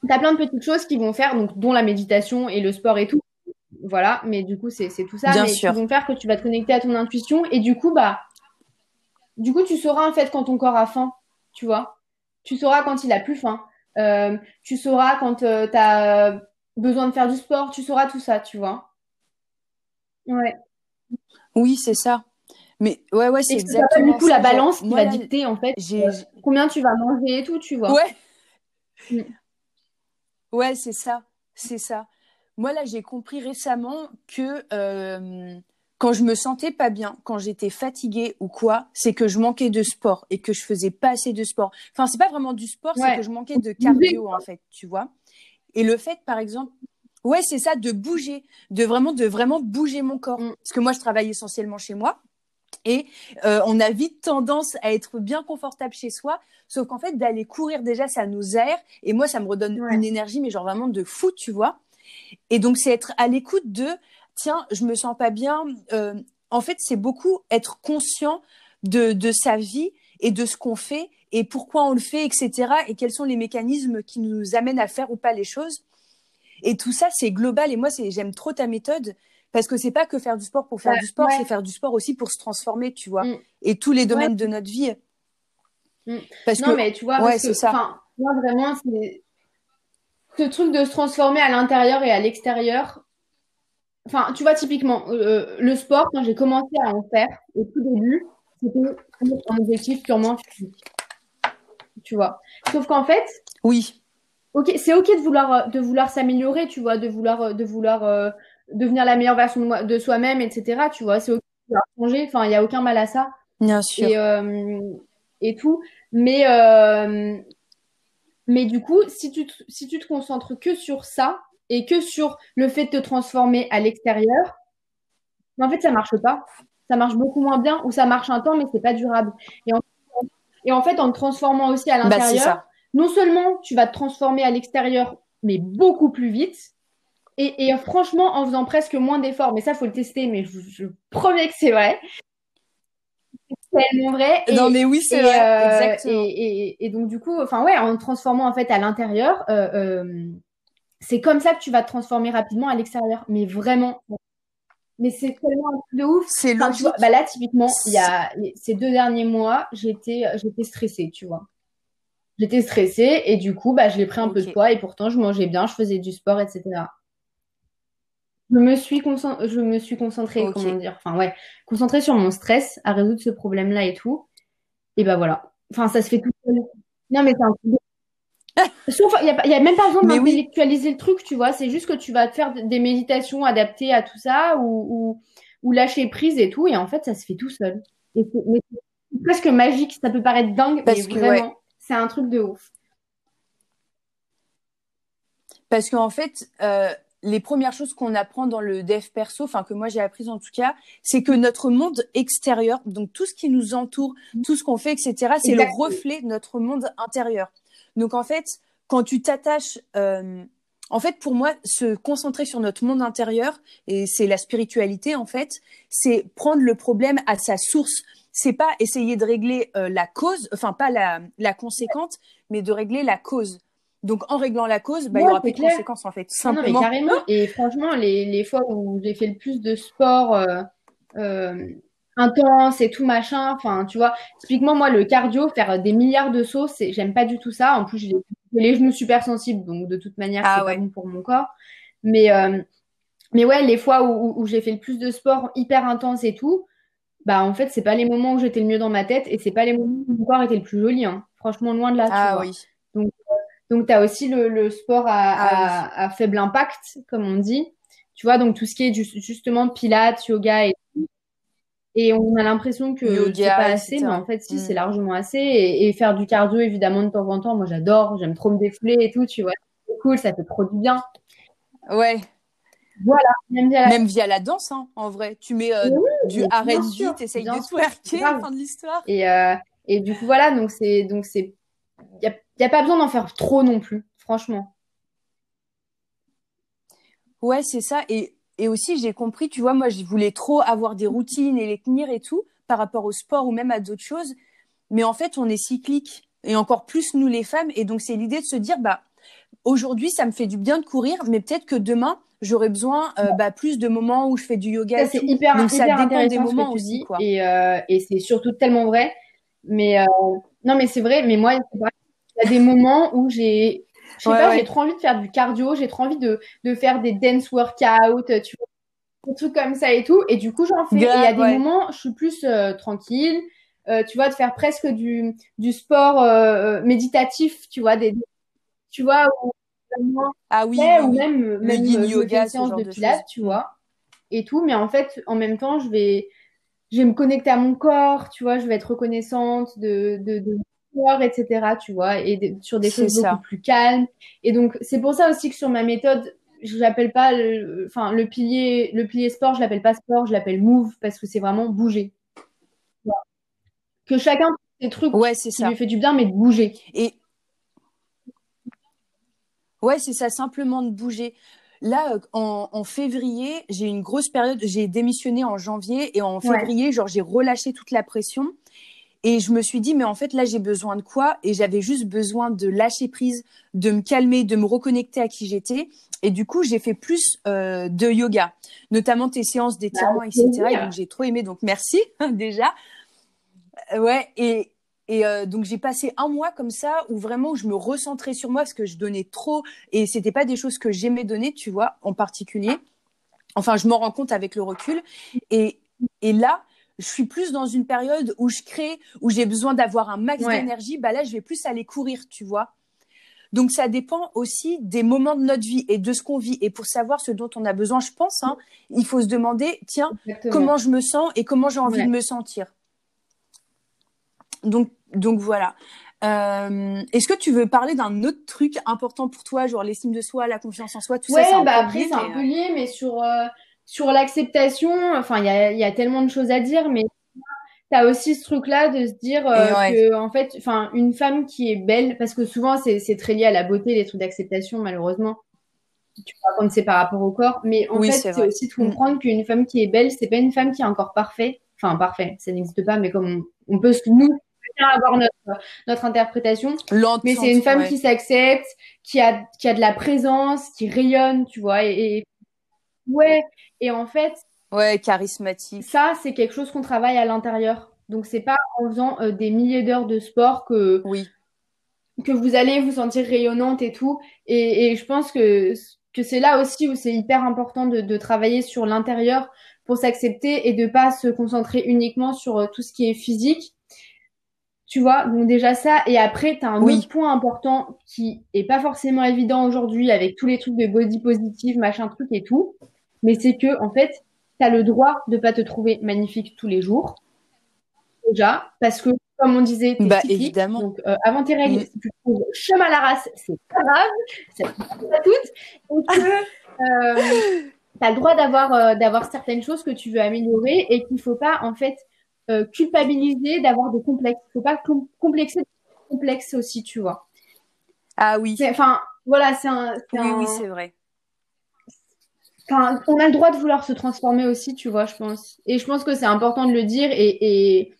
tu as plein de petites choses qui vont faire, donc, dont la méditation et le sport et tout, voilà, mais du coup, c'est tout ça. Bien mais sûr. Qui vont faire que tu vas te connecter à ton intuition et du coup, bah, du coup, tu sauras en fait quand ton corps a faim, tu vois. Tu sauras quand il a plus faim. Euh, tu sauras quand euh, tu as besoin de faire du sport. Tu sauras tout ça, tu vois. Ouais. Oui, c'est ça. Mais ouais, ouais, c'est exactement. du coup, la balance qui va dicter en fait euh, combien tu vas manger et tout, tu vois. Ouais. Mm. Ouais, c'est ça. C'est ça. Moi, là, j'ai compris récemment que euh, quand je me sentais pas bien, quand j'étais fatiguée ou quoi, c'est que je manquais de sport et que je faisais pas assez de sport. Enfin, c'est pas vraiment du sport, c'est que je manquais de cardio, en fait, tu vois. Et le fait, par exemple, ouais, c'est ça, de bouger, de vraiment, de vraiment bouger mon corps. Mm. Parce que moi, je travaille essentiellement chez moi. Et euh, on a vite tendance à être bien confortable chez soi, sauf qu'en fait d'aller courir déjà ça nous aère et moi ça me redonne une énergie mais genre vraiment de fou tu vois. Et donc, c'est être à l'écoute de, tiens, je me sens pas bien. Euh, en fait, c'est beaucoup être conscient de, de sa vie et de ce qu'on fait et pourquoi on le fait, etc. Et quels sont les mécanismes qui nous amènent à faire ou pas les choses. Et tout ça, c'est global. Et moi, j'aime trop ta méthode parce que c'est pas que faire du sport pour faire du sport, c'est faire du sport aussi pour se transformer, tu vois. Mm. Et tous les domaines de notre vie. Mm. Parce non, mais tu vois, ouais, c'est ça. Moi, vraiment, c'est ce truc de se transformer à l'intérieur et à l'extérieur. Enfin, tu vois, typiquement, euh, le sport, quand j'ai commencé à en faire, au tout début, c'était un objectif purement physique. Tu vois. Sauf qu'en fait. Oui. Ok, c'est ok de vouloir, de vouloir s'améliorer, tu vois, de vouloir, de vouloir euh, devenir la meilleure version de, soi-même, etc. Tu vois, c'est ok de vouloir changer. Enfin, il n'y a aucun mal à ça. Bien sûr. Et, euh, et tout. Mais, euh, mais du coup, si tu, te, si tu te concentres que sur ça et que sur le fait de te transformer à l'extérieur, en fait, ça marche pas. Ça marche beaucoup moins bien ou ça marche un temps, mais c'est pas durable. Et en, et en, fait, en te transformant aussi à bah, l'intérieur, non seulement tu vas te transformer à l'extérieur, mais beaucoup plus vite. Et, et, franchement, en faisant presque moins d'efforts, mais ça, faut le tester, mais je, je promets que c'est vrai tellement vrai. non, mais oui, c'est vrai. Euh, Exactement. Et, donc, du coup, enfin, ouais, en te transformant en fait à l'intérieur, euh, euh, c'est comme ça que tu vas te transformer rapidement à l'extérieur. Mais vraiment. Mais c'est tellement un truc de ouf. C'est bah là, typiquement, il y a ces deux derniers mois, j'étais, j'étais stressée, tu vois. J'étais stressée et du coup, bah, j'ai pris un peu de poids et pourtant, je mangeais bien, je faisais du sport, etc je me suis concentrée, je me suis concentrée, comment dire, enfin ouais, concentrée sur mon stress, à résoudre ce problème-là et tout. Et ben voilà. Enfin, ça se fait tout seul. Non, mais c'est un truc. Sauf, il n'y a, a, même pas besoin d'intellectualiser le truc, tu vois. C'est juste que tu vas te faire des méditations adaptées à tout ça ou, ou, ou lâcher prise et tout. Et en fait, ça se fait tout seul. Et c'est presque magique. Ça peut paraître dingue, mais vraiment, c'est un truc de ouf. Parce qu'en fait, euh, les premières choses qu'on apprend dans le dev perso, enfin que moi j'ai appris en tout cas, c'est que notre monde extérieur, donc tout ce qui nous entoure, tout ce qu'on fait, etc., c'est le reflet de notre monde intérieur. Donc en fait, quand tu t'attaches, euh, en fait pour moi, se concentrer sur notre monde intérieur et c'est la spiritualité en fait, c'est prendre le problème à sa source. C'est pas essayer de régler euh, la cause, enfin pas la, la conséquente, mais de régler la cause. Donc, en réglant la cause, bah, il y aura plus de conséquences, en fait. Simplement. Non, mais carrément. Et franchement, les, les fois où j'ai fait le plus de sport euh, intense et tout machin, enfin, tu vois, typiquement, moi, le cardio, faire des milliards de sauts, j'aime pas du tout ça. En plus, j'ai les genoux super sensibles, donc de toute manière, ah c'est pas bon pour mon corps. Mais, euh, mais ouais, les fois où, où j'ai fait le plus de sport hyper intense et tout, bah en fait, c'est pas les moments où j'étais le mieux dans ma tête et c'est pas les moments où mon corps était le plus joli. Hein. Franchement, loin de là. Ah oui. Donc, euh, donc tu as aussi le, le sport à, ah à, faible impact, comme on dit. Tu vois, donc tout ce qui est justement pilates, yoga et et on a l'impression que c'est pas assez, mais en fait, si, c'est mm. largement assez. Et, et, faire du cardio, évidemment, de temps en temps, moi, j'adore. J'aime trop me défouler et tout, tu vois. C'est cool, ça fait trop du bien. Ouais, voilà, même via la, même via la danse, hein, en vrai. Tu mets euh, du R&B, t'essayes de twerker, fin de l'histoire. Et, euh, et du coup, voilà, donc c'est, donc c'est, y a, y a pas besoin d'en faire trop non plus, franchement. Ouais, c'est ça. Et, et aussi, j'ai compris, tu vois, moi, je voulais trop avoir des routines et les tenir et tout, par rapport au sport ou même à d'autres choses. Mais en fait, on est cyclique. Et encore plus, nous, les femmes. Et donc, c'est l'idée de se dire, bah, aujourd'hui, ça me fait du bien de courir, mais peut-être que demain, j'aurais besoin euh, bah, plus de moments où je fais du yoga. c'est hyper, Donc, ça dépend des moments aussi. Quoi. Et, euh, et c'est surtout tellement vrai. Mais euh, non, mais c'est vrai. Mais moi, il y a des moments où j'ai, je sais pas, j'ai trop envie de faire du cardio, j'ai trop envie de, de faire des dance workouts, tu vois, des trucs comme ça et tout. Et du coup, j'en fais. il y a des moments, je suis plus tranquille. tu vois, de faire presque du, du sport méditatif, tu vois, des, tu vois, où ah oui, ou même, même yin yoga, séance de, pilates, tu vois, et tout. Mais en fait, en même temps, je vais, je vais me connecter à mon corps, tu vois, je vais être reconnaissante de, de, de etc., tu vois, et sur des choses beaucoup plus calmes. Et donc, c'est pour ça aussi que sur ma méthode, je l'appelle pas, le, enfin, le pilier, le pilier sport, je l'appelle pas sport, je l'appelle move parce que c'est vraiment bouger. Que chacun des trucs ouais, qui ça. lui fait du bien, mais de bouger. Et Ouais, c'est ça, simplement de bouger. Là, euh, en, en février, j'ai une grosse période. J'ai démissionné en janvier et en février, genre, j'ai relâché toute la pression. Et je me suis dit, mais en fait, là, j'ai besoin de quoi? Et j'avais juste besoin de lâcher prise, de me calmer, de me reconnecter à qui j'étais. Et du coup, j'ai fait plus euh, de yoga, notamment tes séances d'étirement, etc. Et donc, j'ai trop aimé. Donc, merci déjà. Ouais. Et, et euh, donc j'ai passé un mois comme ça où vraiment je me recentrais sur moi parce que je donnais trop et c'était pas des choses que j'aimais donner, tu vois, en particulier. Enfin, je m'en rends compte avec le recul. Et, et là, je suis plus dans une période où je crée, où j'ai besoin d'avoir un max d'énergie. Bah là, je vais plus aller courir, tu vois. Donc ça dépend aussi des moments de notre vie et de ce qu'on vit. Et pour savoir ce dont on a besoin, je pense, hein, il faut se demander, tiens, comment je me sens et comment j'ai envie de me sentir. Donc donc voilà. Euh, Est-ce que tu veux parler d'un autre truc important pour toi, genre l'estime de soi, la confiance en soi, tout ça Ouais, bah après c'est un peu lié, mais sur euh, sur l'acceptation, enfin il y a, y a tellement de choses à dire, mais tu as aussi ce truc-là de se dire euh, que en fait, enfin une femme qui est belle, parce que souvent c'est très lié à la beauté, les trucs d'acceptation, malheureusement. Tu vois, quand c'est par rapport au corps, mais en fait c'est aussi de mm. comprendre qu'une femme qui est belle, c'est pas une femme qui est encore parfait, enfin parfait, ça n'existe pas, mais comme on, on peut nous avoir notre, notre interprétation. mais c'est une femme qui s'accepte, qui a, qui a de la présence, qui rayonne, tu vois. Et, ouais. Et en fait. Ouais, charismatique. Ça, c'est quelque chose qu'on travaille à l'intérieur. Donc, c'est pas en faisant euh, des milliers d'heures de sport que. Oui. Que vous allez vous sentir rayonnante et tout. Et, et je pense que, que c'est là aussi où c'est hyper important de, de travailler sur l'intérieur pour s'accepter et de pas se concentrer uniquement sur euh, tout ce qui est physique tu vois, donc déjà ça. Et après, tu as un autre point important qui est pas forcément évident aujourd'hui avec tous les trucs de body positive, machin truc et tout. Mais c'est que, en fait, tu as le droit de pas te trouver magnifique tous les jours. Déjà, parce que, comme on disait, bah, évidemment. Donc, euh, avant tes règles, si tu trouves chemin à la race, c'est pas grave. C'est pas toutes. Et que, euh, tu as le droit d'avoir, euh, d'avoir certaines choses que tu veux améliorer et qu'il faut pas, en fait, euh, culpabiliser d'avoir des complexes. Il faut pas complexer complexes aussi, tu vois. Ah oui. Enfin, voilà, c'est un. Oui, oui, c'est vrai. Enfin, on a le droit de vouloir se transformer aussi, tu vois, je pense. Et je pense que c'est important de le dire et et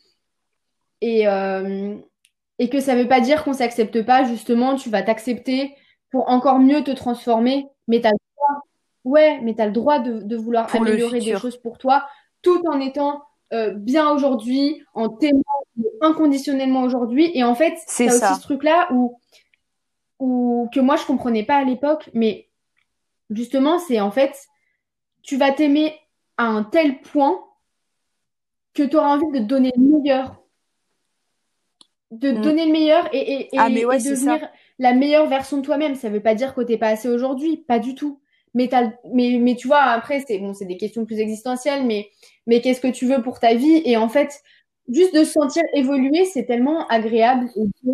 et, euh, et que ça veut pas dire qu'on s'accepte pas. Justement, tu vas t'accepter pour encore mieux te transformer, mais tu as le droit, ouais, mais tu le droit de, vouloir améliorer des choses pour toi tout en étant euh, bien aujourd'hui, en t'aimant inconditionnellement aujourd'hui. Et en fait, c'est aussi ce truc-là où, où, que moi je comprenais pas à l'époque, mais justement, c'est en fait, tu vas t'aimer à un tel point que tu auras envie de te donner le meilleur. De mm. donner le meilleur et, et, et, ah, devenir la meilleure version de toi-même. Ça veut pas dire que t'es pas assez aujourd'hui, pas du tout. Mais, mais, mais tu vois, après, c'est bon, c'est des questions plus existentielles, mais, mais qu'est-ce que tu veux pour ta vie? Et en fait, juste de se sentir évoluer, c'est tellement agréable et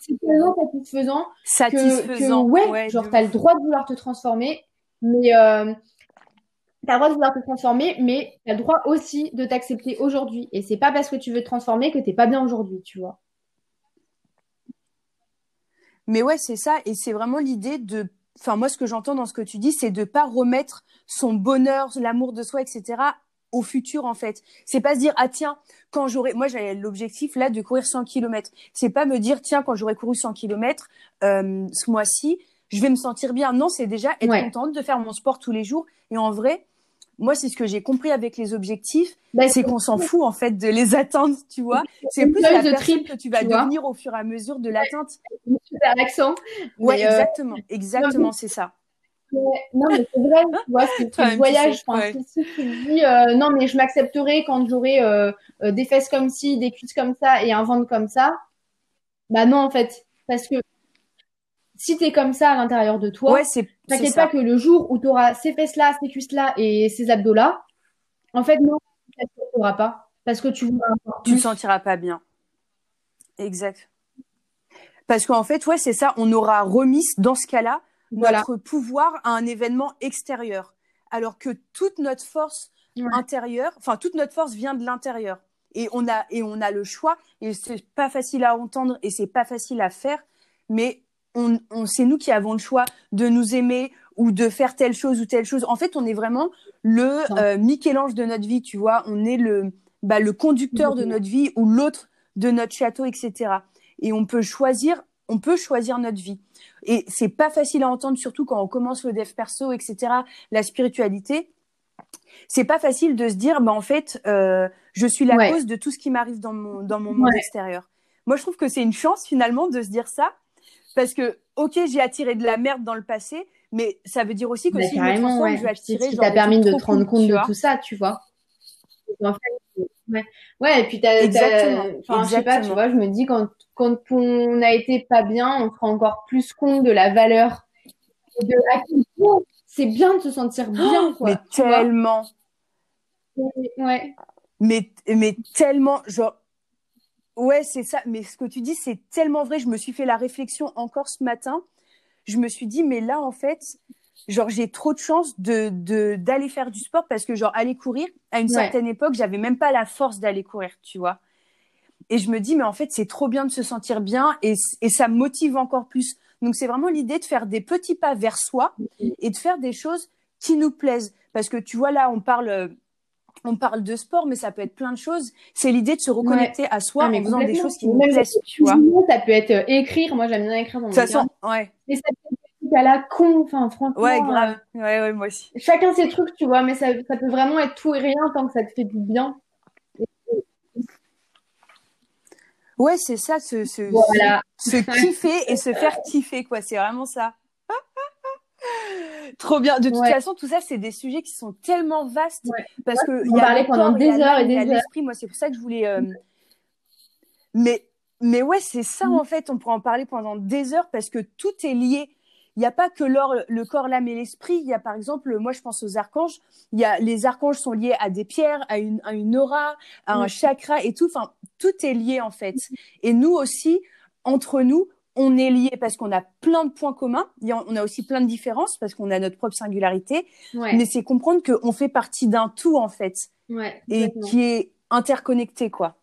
c'est tellement satisfaisant, satisfaisant que, ouais, genre, t'as le droit de vouloir te transformer, mais euh, t'as le droit de vouloir te transformer, mais t'as le droit aussi de t'accepter aujourd'hui. Et c'est pas parce que tu veux te transformer que t'es pas bien aujourd'hui, tu vois. Mais ouais, c'est ça, et c'est vraiment l'idée de enfin moi ce que j'entends dans ce que tu dis, c'est de pas remettre son bonheur, l'amour de soi, etc. au futur en fait. C'est pas se dire ah tiens quand j'aurai, moi j'avais l'objectif là de courir 100 km. C'est pas me dire tiens quand j'aurai couru 100 km euh, ce mois-ci, je vais me sentir bien. Non, c'est déjà être contente de faire mon sport tous les jours. Et en vrai, moi, c'est ce que j'ai compris avec les objectifs, bah, c'est qu'on s'en fout en fait de les atteindre, tu vois. C'est plus la de personne que tu vas devenir au fur et à mesure de l'atteinte. Super accent. Ouais, euh, exactement, exactement, c'est ça. non, mais c'est vrai, tu vois, c'est le voyage. Enfin, si tu dis, euh, non, mais je m'accepterai quand j'aurai euh, des fesses comme ci, des cuisses comme ça et un ventre comme ça. Bah non, en fait, parce que si tu es comme ça à l'intérieur de toi, ouais, t'inquiète pas que le jour où tu auras ces fesses-là, ces cuisses-là et ces abdos-là, en fait, non, tu ne pas. Parce que tu Tu te sentiras pas bien. Exact. Parce qu'en fait, ouais, c'est ça, on aura remis dans ce cas-là notre pouvoir à un événement extérieur. Alors que toute notre force intérieure, enfin, toute notre force vient de l'intérieur. Et on a, et on a le choix, et c'est pas facile à entendre et c'est pas facile à faire, mais on, c'est nous qui avons le choix de nous aimer ou de faire telle chose ou telle chose. En fait, on est vraiment le euh, Michel-Ange de notre vie, tu vois. On est le, bah, le conducteur de notre vie ou l'autre de notre château, etc. Et on peut choisir, on peut choisir notre vie. Et c'est pas facile à entendre, surtout quand on commence le dev perso, etc. La spiritualité, c'est pas facile de se dire, bah en fait, euh, je suis la cause de tout ce qui m'arrive dans mon dans mon monde extérieur. Moi, je trouve que c'est une chance finalement de se dire ça, parce que, ok, j'ai attiré de la merde dans le passé, mais ça veut dire aussi que si je transforme, je vais attirer. Si t'a permis de te rendre compte de tout ça, tu vois. En fait, ouais. ouais, et puis t'as, enfin, je sais pas, tu vois, je me dis quand, quand on a été pas bien, on se rend encore plus compte de la valeur de à c'est bien de se sentir bien, quoi. Mais tellement. Ouais. Mais, mais tellement, genre, Ouais, c'est ça. Mais ce que tu dis, c'est tellement vrai. Je me suis fait la réflexion encore ce matin. Je me suis dit, mais là, en fait, genre, j'ai trop de chance de, d'aller faire du sport parce que, genre, aller courir, à une certaine époque, j'avais même pas la force d'aller courir, tu vois. Et je me dis, mais en fait, c'est trop bien de se sentir bien et, et ça me motive encore plus. Donc, c'est vraiment l'idée de faire des petits pas vers soi et de faire des choses qui nous plaisent. Parce que, tu vois, là, on parle on parle de sport, mais ça peut être plein de choses. C'est l'idée de se reconnecter à soi ah, en faisant des choses qui nous plaisent, tu vois. Ça peut être euh, écrire. Moi, j'aime bien écrire dans mon livre. ouais. Mais ça peut être à la con. Enfin, franchement. Ouais, grave. Euh, ouais, ouais, moi aussi. Chacun ses trucs, tu vois. Mais ça, ça peut vraiment être tout et rien tant que ça te fait du bien. Ouais, c'est ça, se, se, se kiffer et se faire kiffer, quoi. C'est vraiment ça. Trop bien. De toute façon, tout ça, c'est des sujets qui sont tellement vastes parce que il y a parler pendant des heures et des heures. l'esprit. Moi, c'est pour ça que je voulais. Euh, mais mais ouais, c'est ça mm. en fait. On pourrait en parler pendant des heures parce que tout est lié. Il n'y a pas que le corps, l'âme et l'esprit. Il y a par exemple, moi je pense aux archanges. Il y a les archanges sont liés à des pierres, à une, à une aura, à un chakra et tout. Enfin, tout est lié en fait. Et nous aussi, entre nous, on est lié parce qu'on a plein de points communs. On a aussi plein de différences parce qu'on a notre propre singularité. Mais c'est comprendre qu'on fait partie d'un tout, en fait. et qui est interconnecté, quoi.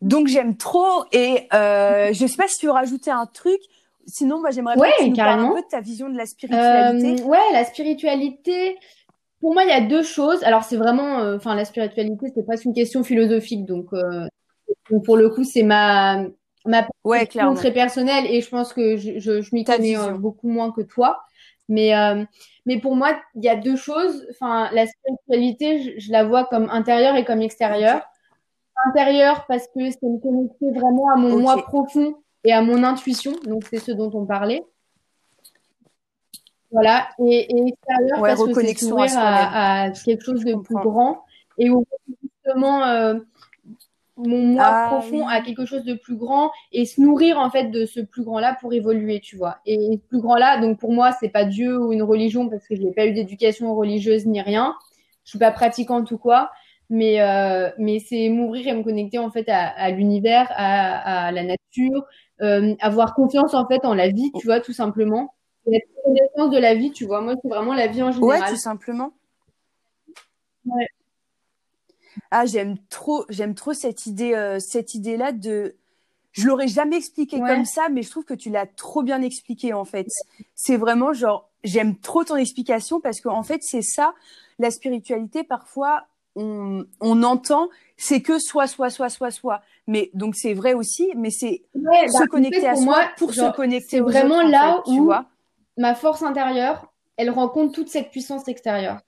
Donc, j'aime trop. Et euh, je sais pas si tu veux rajouter un truc. Sinon, moi, j'aimerais bien que tu parles un peu de ta vision de la spiritualité. Euh, ouais, la spiritualité. Pour moi, il y a deux choses. Alors, c'est vraiment, euh, enfin, la spiritualité, c'est presque une question philosophique. Donc, euh, donc, pour le coup, c'est ma, ma perception très personnelle et je pense que je, je, je m'y connais euh, beaucoup moins que toi. Mais, euh, mais pour moi, il y a deux choses. Enfin, la spiritualité, je, la vois comme intérieure et comme extérieure. Intérieure parce que c'est me connecter vraiment à mon moi profond et à mon intuition. Donc, c'est ce dont on parlait. Voilà. Et, et extérieur parce que c'est s'ouvrir à, à, quelque chose de plus grand et où justement euh, mon moi ah profond à quelque chose de plus grand et se nourrir en fait de ce plus grand là pour évoluer tu vois. Et ce plus grand là donc pour moi c'est pas Dieu ou une religion parce que je n'ai pas eu d'éducation religieuse ni rien. Je suis pas pratiquante ou quoi. Mais euh, mais c'est m'ouvrir et me connecter en fait à, à l'univers à, à, la nature euh, avoir confiance en fait en la vie tu vois tout simplement. Être connaissance de la vie tu vois. Moi c'est vraiment la vie en général. ouais tout simplement. Ouais ah, j'aime trop, j'aime trop cette idée, euh, cette idée-là de. Je l'aurais jamais expliqué comme ça, mais je trouve que tu l'as trop bien expliqué en fait. C'est vraiment genre, j'aime trop ton explication parce qu'en en fait c'est ça, la spiritualité. Parfois, on, on entend, c'est que soit, soit, soit, soit, soit. Mais donc c'est vrai aussi, mais c'est se bah, connecter à soi pour se connecter. C'est vraiment là où tu vois ma force intérieure, elle rencontre toute cette puissance extérieure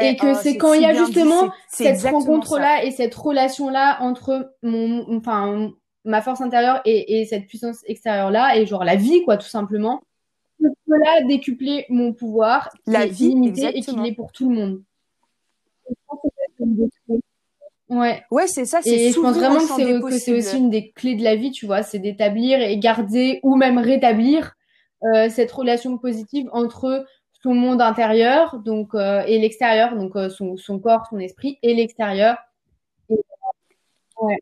et que oh, c'est quand il y a justement cette rencontre-là et cette relation-là entre mon, enfin, ma force intérieure et, et cette puissance extérieure-là et genre la vie, quoi, tout simplement. Je peux là décupler mon pouvoir, la vie limité et qui est pour tout le monde. Ouais. Ouais, c'est ça. Et je pense vraiment que c'est aussi une des clés de la vie, tu vois, c'est d'établir et garder ou même rétablir euh, cette relation positive entre son monde intérieur donc euh, et l'extérieur, donc euh, son, son, corps, son esprit et l'extérieur. Et, ouais.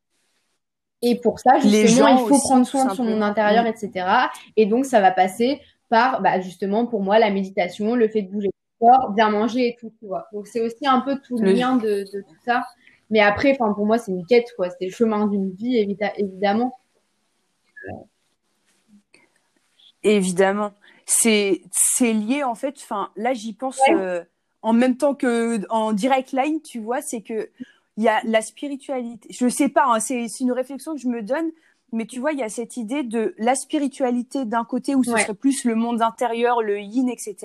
et, pour ça, justement, il faut prendre soin de son monde intérieur, mm. etc. Et donc, ça va passer par, bah, justement, pour moi, la méditation, le fait de bouger le corps, bien manger et tout, tu vois. Donc, c'est aussi un peu tout le lien de, de tout ça. Mais après, enfin, pour moi, c'est une quête, quoi. C'est le chemin d'une vie, évidemment. Évidemment c'est c'est lié en fait. Enfin, là, j'y pense euh, en même temps que en direct line, tu vois, c'est que il y a la spiritualité. Je sais pas, hein, c'est une réflexion que je me donne, mais tu vois, il y a cette idée de la spiritualité d'un côté où ce serait plus le monde intérieur, le yin, etc.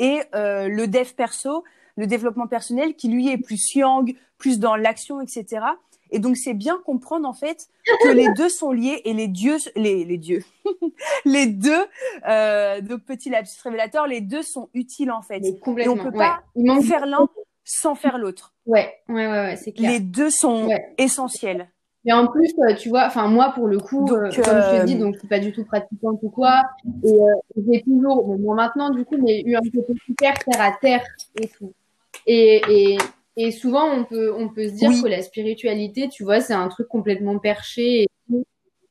Et euh, le dev perso, le développement personnel, qui lui est plus yang, plus dans l'action, etc. Et donc c'est bien comprendre en fait que les deux sont liés et les dieux, les, les dieux, les deux, euh, donc petit lapsus révélateur, les deux sont utiles en fait. Et on peut pas faire l'un sans faire l'autre. Ouais, ouais, ouais, ouais c'est clair. Les deux sont essentiels. Et en plus, euh, tu vois, enfin moi pour le coup, euh, comme je te dis, donc je suis pas du tout pratiquante ou quoi, et euh, j'ai toujours, bon moi maintenant du coup, mais eu un côté super terre à terre et tout. Et, et et souvent, on peut, on peut se dire que la spiritualité, tu vois, c'est un truc complètement perché.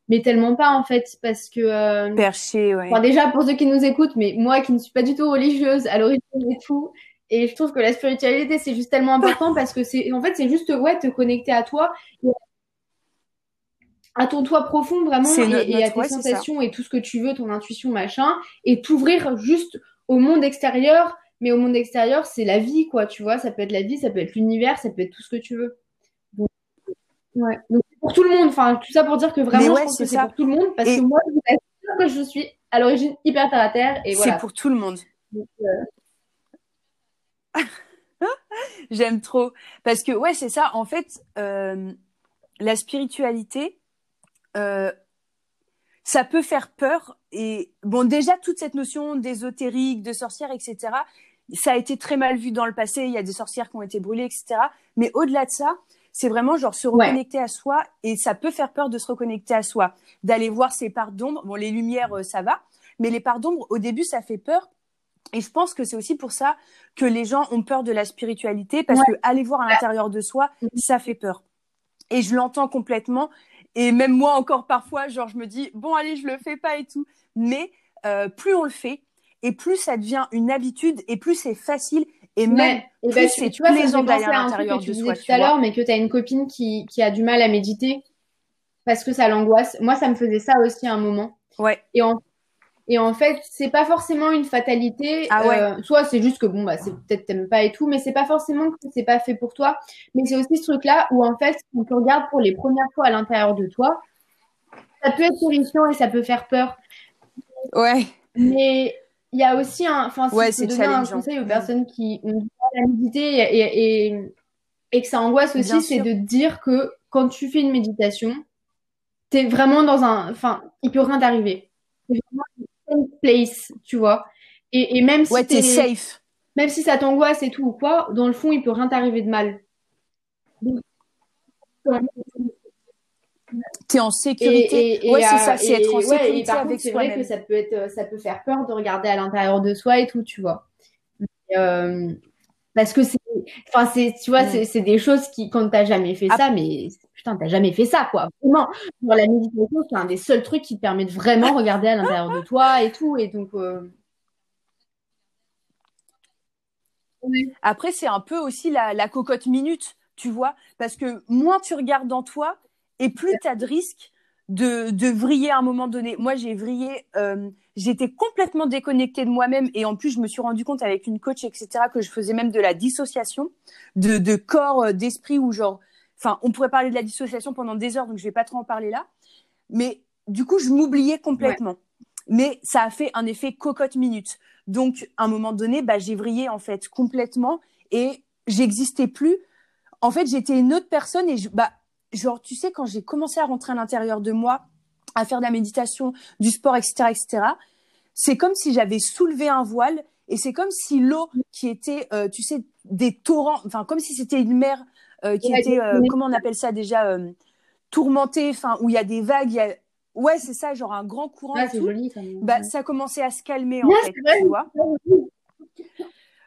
Mais tellement pas, en fait, parce que... Euh... Perché, ouais. Enfin, déjà, pour ceux qui nous écoutent, mais moi qui ne suis pas du tout religieuse à l'origine et tout, et je trouve que la spiritualité, c'est juste tellement important parce que c'est, en fait, c'est juste, ouais, te connecter à toi, à ton toi profond, vraiment, et, à tes sensations et tout ce que tu veux, ton intuition, machin, et t'ouvrir juste au monde extérieur mais au monde extérieur, c'est la vie, quoi, tu vois. Ça peut être la vie, ça peut être l'univers, ça peut être tout ce que tu veux. Donc, ouais. Donc, pour tout le monde. Enfin, tout ça pour dire que vraiment, je pense que c'est pour tout le monde. Parce que moi, je sûr que je suis à l'origine hyper terre à terre. Et voilà. C'est pour tout le monde. Euh, J'aime trop. Parce que, ouais, c'est ça. En fait, euh, la spiritualité, euh, ça peut faire peur. Et bon, déjà, toute cette notion d'ésotérique, de sorcière, etc., ça a été très mal vu dans le passé. Il y a des sorcières qui ont été brûlées, etc. Mais au-delà de ça, c'est vraiment genre se reconnecter à soi et ça peut faire peur de se reconnecter à soi, d'aller voir ses parts d'ombre. Bon, les lumières, euh, ça va, mais les parts d'ombre, au début, ça fait peur. Et je pense que c'est aussi pour ça que les gens ont peur de la spiritualité parce que aller voir à l'intérieur de soi, ça fait peur. Et je l'entends complètement. Et même moi encore parfois, genre je me dis bon allez, je le fais pas et tout. Mais euh, plus on le fait, et plus ça devient une habitude et plus c'est facile et même plus bah, c'est tu vois, plaisant d'aller à l'intérieur de soi. tout à l'heure, mais que tu as une copine qui, qui a du mal à méditer parce que ça l'angoisse. Moi, ça me faisait ça aussi à un moment. Ouais. Et en Et en fait, c'est pas forcément une fatalité. Ah ouais. euh, soit c'est juste que bon, bah, c'est peut-être t'aimes pas et tout, mais c'est pas forcément que c'est pas fait pour toi. Mais c'est aussi ce truc-là où en fait, quand tu regardes pour les premières fois à l'intérieur de toi, ça peut être terrifiant et ça peut faire peur. Ouais. Mais il y a aussi un, enfin, si Ouais, c'est donner un challengeant. conseil aux Mm. personnes qui ont du mal à méditer et, et, et, et que ça angoisse aussi, c'est de dire que quand tu fais une méditation, t'es vraiment dans un, enfin, il peut rien t'arriver. C'est vraiment une safe place, tu vois. Et, et même si Ouais, t'es t'es, safe. même si ça t'angoisse et tout ou quoi, dans le fond, il peut rien t'arriver de mal. Donc, T'es en sécurité. et, et, ouais, c'est ça, c'est être en ouais, sécurité et par contre, c'est vrai que ça peut être, ça peut faire peur de regarder à l'intérieur de soi et tout, tu vois. Mais, euh, parce que c'est, enfin, c'est, tu vois, Mm. c'est, des choses qui, quand t'as jamais fait Ah. ça, mais putain, t'as jamais fait ça, quoi. Vraiment. Genre, la méditation, c'est un des seuls trucs qui te permet de vraiment regarder à l'intérieur de toi et tout. Et donc, euh. Après, c'est un peu aussi la, la cocotte minute, tu vois, parce que moins tu regardes en toi, et plus tu as de risques de, de vriller à un moment donné. Moi, j'ai vrillé, euh, j'étais complètement déconnectée de moi-même, et en plus, je me suis rendu compte avec une coach, etc., que je faisais même de la dissociation de, de corps, euh, d'esprit, ou genre, enfin, on pourrait parler de la dissociation pendant des heures, donc je vais pas trop en parler là, mais du coup, je m'oubliais complètement. Mais ça a fait un effet cocotte minute. Donc, à un moment donné, bah, j'ai vrillé en fait complètement et j'existais plus. En fait, j'étais une autre personne et je, bah, genre, tu sais, quand j'ai commencé à rentrer à l'intérieur de moi, à faire de la méditation, du sport, etc., etc., c'est comme si j'avais soulevé un voile et c'est comme si l'eau qui était, euh, tu sais, des torrents, enfin, comme si c'était une mer euh, qui Ouais, était, euh, comment on appelle ça déjà, tourmentée, enfin, où il y a des vagues, il y a... ouais, c'est ça, genre un grand courant Ouais, et c'est tout. joli, quand même. Bah, ça commençait à se calmer en Ouais, fait, tu vois.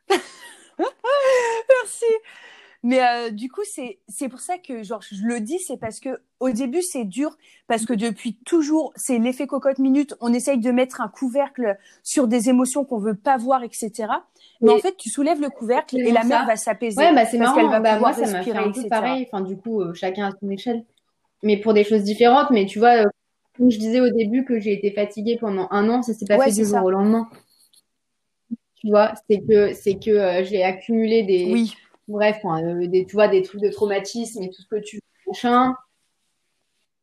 Merci. Mais euh, du coup, c'est c'est pour ça que genre je le dis, c'est parce que au début c'est dur parce que depuis toujours c'est l'effet cocotte minute. On essaye de mettre un couvercle sur des émotions qu'on veut pas voir, etc. Mais en fait, tu soulèves le couvercle et la mer va s'apaiser Ouais, bah c'est parce marrant. qu'elle va Bah, moi, ça m'a fait un peu pareil. Enfin, du coup, euh, chacun à son échelle. Mais pour des choses différentes. Mais tu vois, euh, comme je disais au début que j'ai été fatiguée pendant un an, ça s'est pas Ouais, fait du jour ça. au lendemain. Tu vois, c'est que c'est que euh, j'ai accumulé des Oui, bref, euh, des tu vois des trucs de traumatisme et tout ce que tu veux, machin.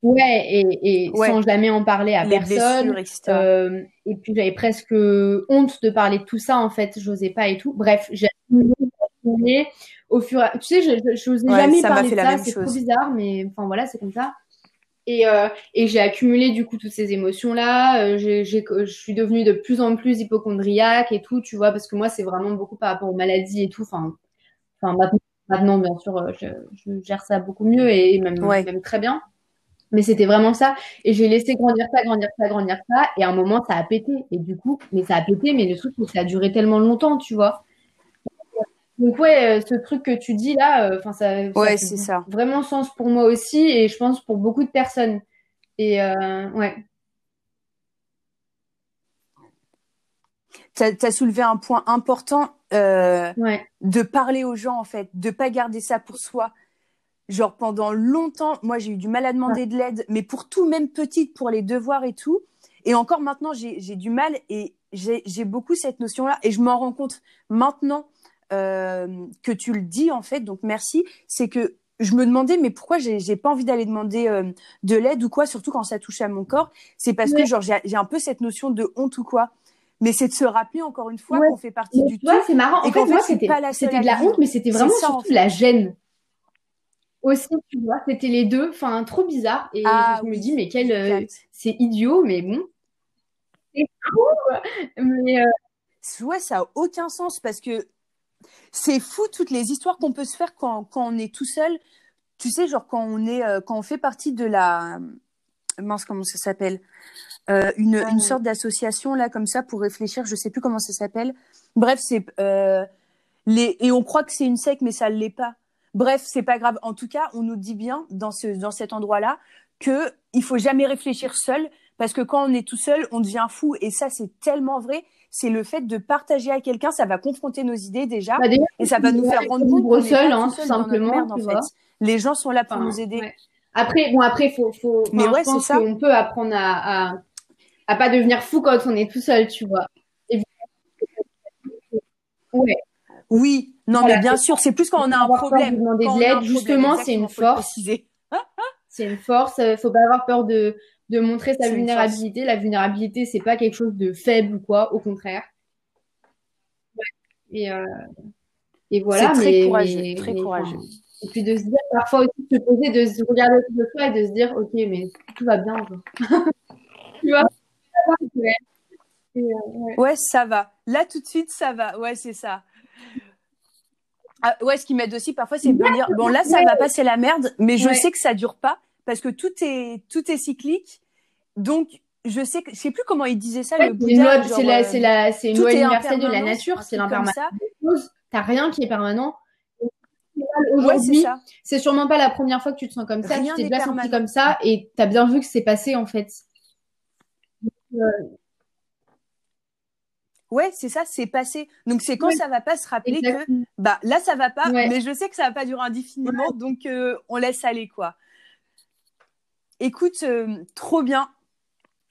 Ouais, et, et Ouais. sans jamais en parler à les personne. blessures. Euh, et puis j'avais presque honte de parler de tout ça en fait, j'osais pas et tout. Bref, j'ai accumulé, j'ai accumulé au fur et à... Tu sais, je n'osais Ouais, jamais parler de ça, c'est trop bizarre, mais enfin voilà, c'est comme ça. Et, euh, et j'ai accumulé du coup toutes ces émotions-là. Je suis devenue de plus en plus hypochondriaque et tout, tu vois, parce que moi c'est vraiment beaucoup par rapport aux maladies et tout. Enfin, enfin maintenant, maintenant bien sûr, euh, je, je gère ça beaucoup mieux et même, Ouais. même très bien. Mais c'était vraiment ça. Et j'ai laissé grandir ça, grandir ça, grandir ça. Et à un moment, ça a pété. Et du coup, mais ça a pété, mais le truc, c'est que ça a duré tellement longtemps, tu vois. Donc ouais, euh, ce truc que tu dis là, euh, enfin ça, ça Ouais, fait ça. vraiment sens pour moi aussi, et je pense pour beaucoup de personnes. Et euh, ouais, T'as as soulevé un point important euh, ouais, de parler aux gens en fait, de pas garder ça pour soi. Genre pendant longtemps, moi j'ai eu du mal à demander de l'aide, mais pour tout, même petite, pour les devoirs et tout. Et encore maintenant, j'ai du mal et j'ai beaucoup cette notion-là. Et je m'en rends compte maintenant euh, que tu le dis en fait, donc merci. C'est que je me demandais, mais pourquoi j'ai pas envie d'aller demander euh, de l'aide ou quoi, surtout quand ça touche à mon corps? C'est parce que genre j'ai j'ai un peu cette notion de honte ou quoi. Mais c'est de se rappeler encore une fois Ouais. qu'on fait partie Mais du tout. c'est marrant. En qu'en fait, moi, c'était de la honte, mais c'était vraiment ça, en surtout fait. la gêne. Aussi, tu vois, c'était les deux. Enfin, trop bizarre. Et Ah je me dis, mais quel, euh, c'est idiot, mais bon. C'est cool. Mais euh, Ouais, ça a aucun sens parce que c'est fou toutes les histoires qu'on peut se faire quand, quand on est tout seul. Tu sais, genre quand on est, euh, quand on fait partie de la, mince, comment ça s'appelle, Euh, une, Ah. une sorte d'association là comme ça pour réfléchir. Je sais plus comment ça s'appelle. Bref, c'est euh, les et on croit que c'est une secte, mais ça l'est pas. Bref, c'est pas grave. En tout cas, on nous dit bien dans ce dans cet endroit-là que il faut jamais réfléchir seul parce que quand on est tout seul, on devient fou et ça c'est tellement vrai. C'est le fait de partager à quelqu'un, ça va confronter nos idées déjà bah, déjà, et ça va nous faire rendre compte qu'on seul, hein, tout seul simplement, merde en fait. Les gens sont là pour Enfin, nous aider. ouais. Après, bon, après, faut, faut, Mais ouais, c'est ça. qu'on peut apprendre à, à, à pas devenir fou quand on est tout seul, tu vois. Ouais. Oui, non, mais bien sûr, c'est plus quand on a un problème. Demander de l'aide, justement, c'est une force. c'est une force. Faut pas avoir peur de, de montrer sa vulnérabilité. La vulnérabilité, c'est pas quelque chose de faible ou quoi, au contraire. Et, euh, et voilà. C'est très courageux. très courageux. Et puis de se dire, parfois aussi, se poser, de se regarder autour de soi et de se dire, ok, mais tout va bien. tu vois? Euh, ouais. ça va. Là, tout de suite, ça va. Ouais, c'est ça. Ah, ouais, ce qui m'aide aussi parfois, c'est de me dire bon là, ça va passer la merde, mais je sais que ça dure pas parce que tout est tout est cyclique. Donc je sais que je sais plus comment il disait ça. le c'est la c'est la c'est une loi universelle de la nature, c'est l'impermanence. T'as rien qui est permanent. Aujourd'hui, c'est sûrement pas la première fois que tu te sens comme ça. tu t'es déjà senti comme ça et t'as bien vu que c'est passé en fait. Euh, Ouais, c'est ça, c'est passé. Donc c'est quand ça va pas se rappeler que bah là ça va pas, mais je sais que ça va pas durer indéfiniment, donc euh, on laisse aller quoi. Écoute, euh, trop bien.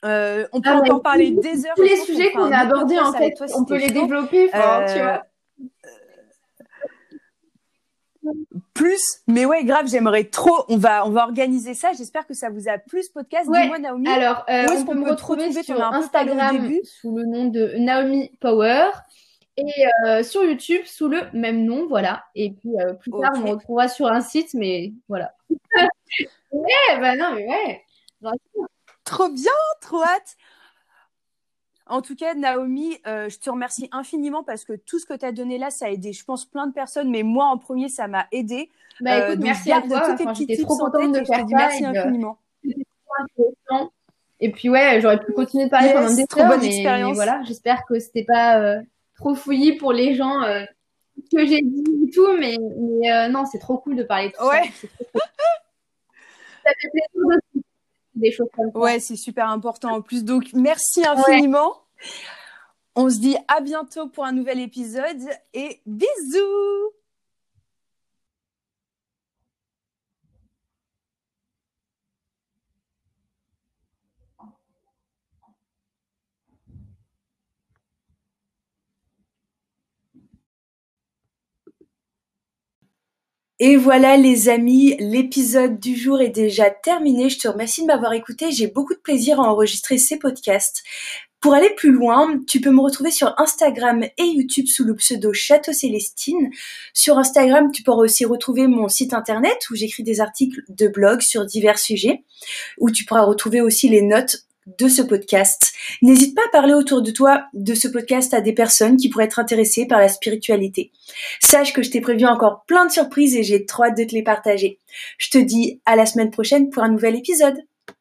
Euh, on peut ah encore parler des heures. Tous les sujets qu'on a abordés en fait, on peut les développer, tu vois plus. Mais ouais, grave, j'aimerais trop. On va, on va organiser ça. J'espère que ça vous a plu ce podcast. Dis-moi, Naomi. Alors, euh, on peut me retrouver sur Instagram sous le nom de Naomi Power et euh, sur YouTube sous le même nom, voilà. Et puis euh, plus tard, on me retrouvera sur un site, mais voilà. ouais, bah non, mais ouais. Trop bien, trop hâte. En tout cas, Naomi, euh, je te remercie infiniment parce que tout ce que tu as donné là, ça a aidé, je pense, plein de personnes, mais moi en premier, ça m'a aidé. Bah, écoute, euh, merci à toi. Enfin, J'étais trop contente de faire ça. Merci infiniment. Et puis ouais, j'aurais pu continuer de parler pendant des trop heures, bonne mais, expérience. voilà, j'espère que c'était pas euh, trop fouillis pour les gens euh, que j'ai dit et tout, mais, mais euh, non, c'est trop cool de parler de tout ouais. ça. Trop cool. ça fait plaisir de des choses comme ça. Ouais, c'est super important en plus. Donc, merci infiniment. Ouais. On se dit à bientôt pour un nouvel épisode et bisous Et voilà les amis, l'épisode du jour est déjà terminé. Je te remercie de m'avoir écouté. J'ai beaucoup de plaisir à enregistrer ces podcasts. Pour aller plus loin, tu peux me retrouver sur Instagram et YouTube sous le pseudo Château Célestine. Sur Instagram, tu pourras aussi retrouver mon site internet où j'écris des articles de blog sur divers sujets, où tu pourras retrouver aussi les notes de ce podcast. N'hésite pas à parler autour de toi de ce podcast à des personnes qui pourraient être intéressées par la spiritualité. Sache que je t'ai prévu encore plein de surprises et j'ai trop hâte de te les partager. Je te dis à la semaine prochaine pour un nouvel épisode.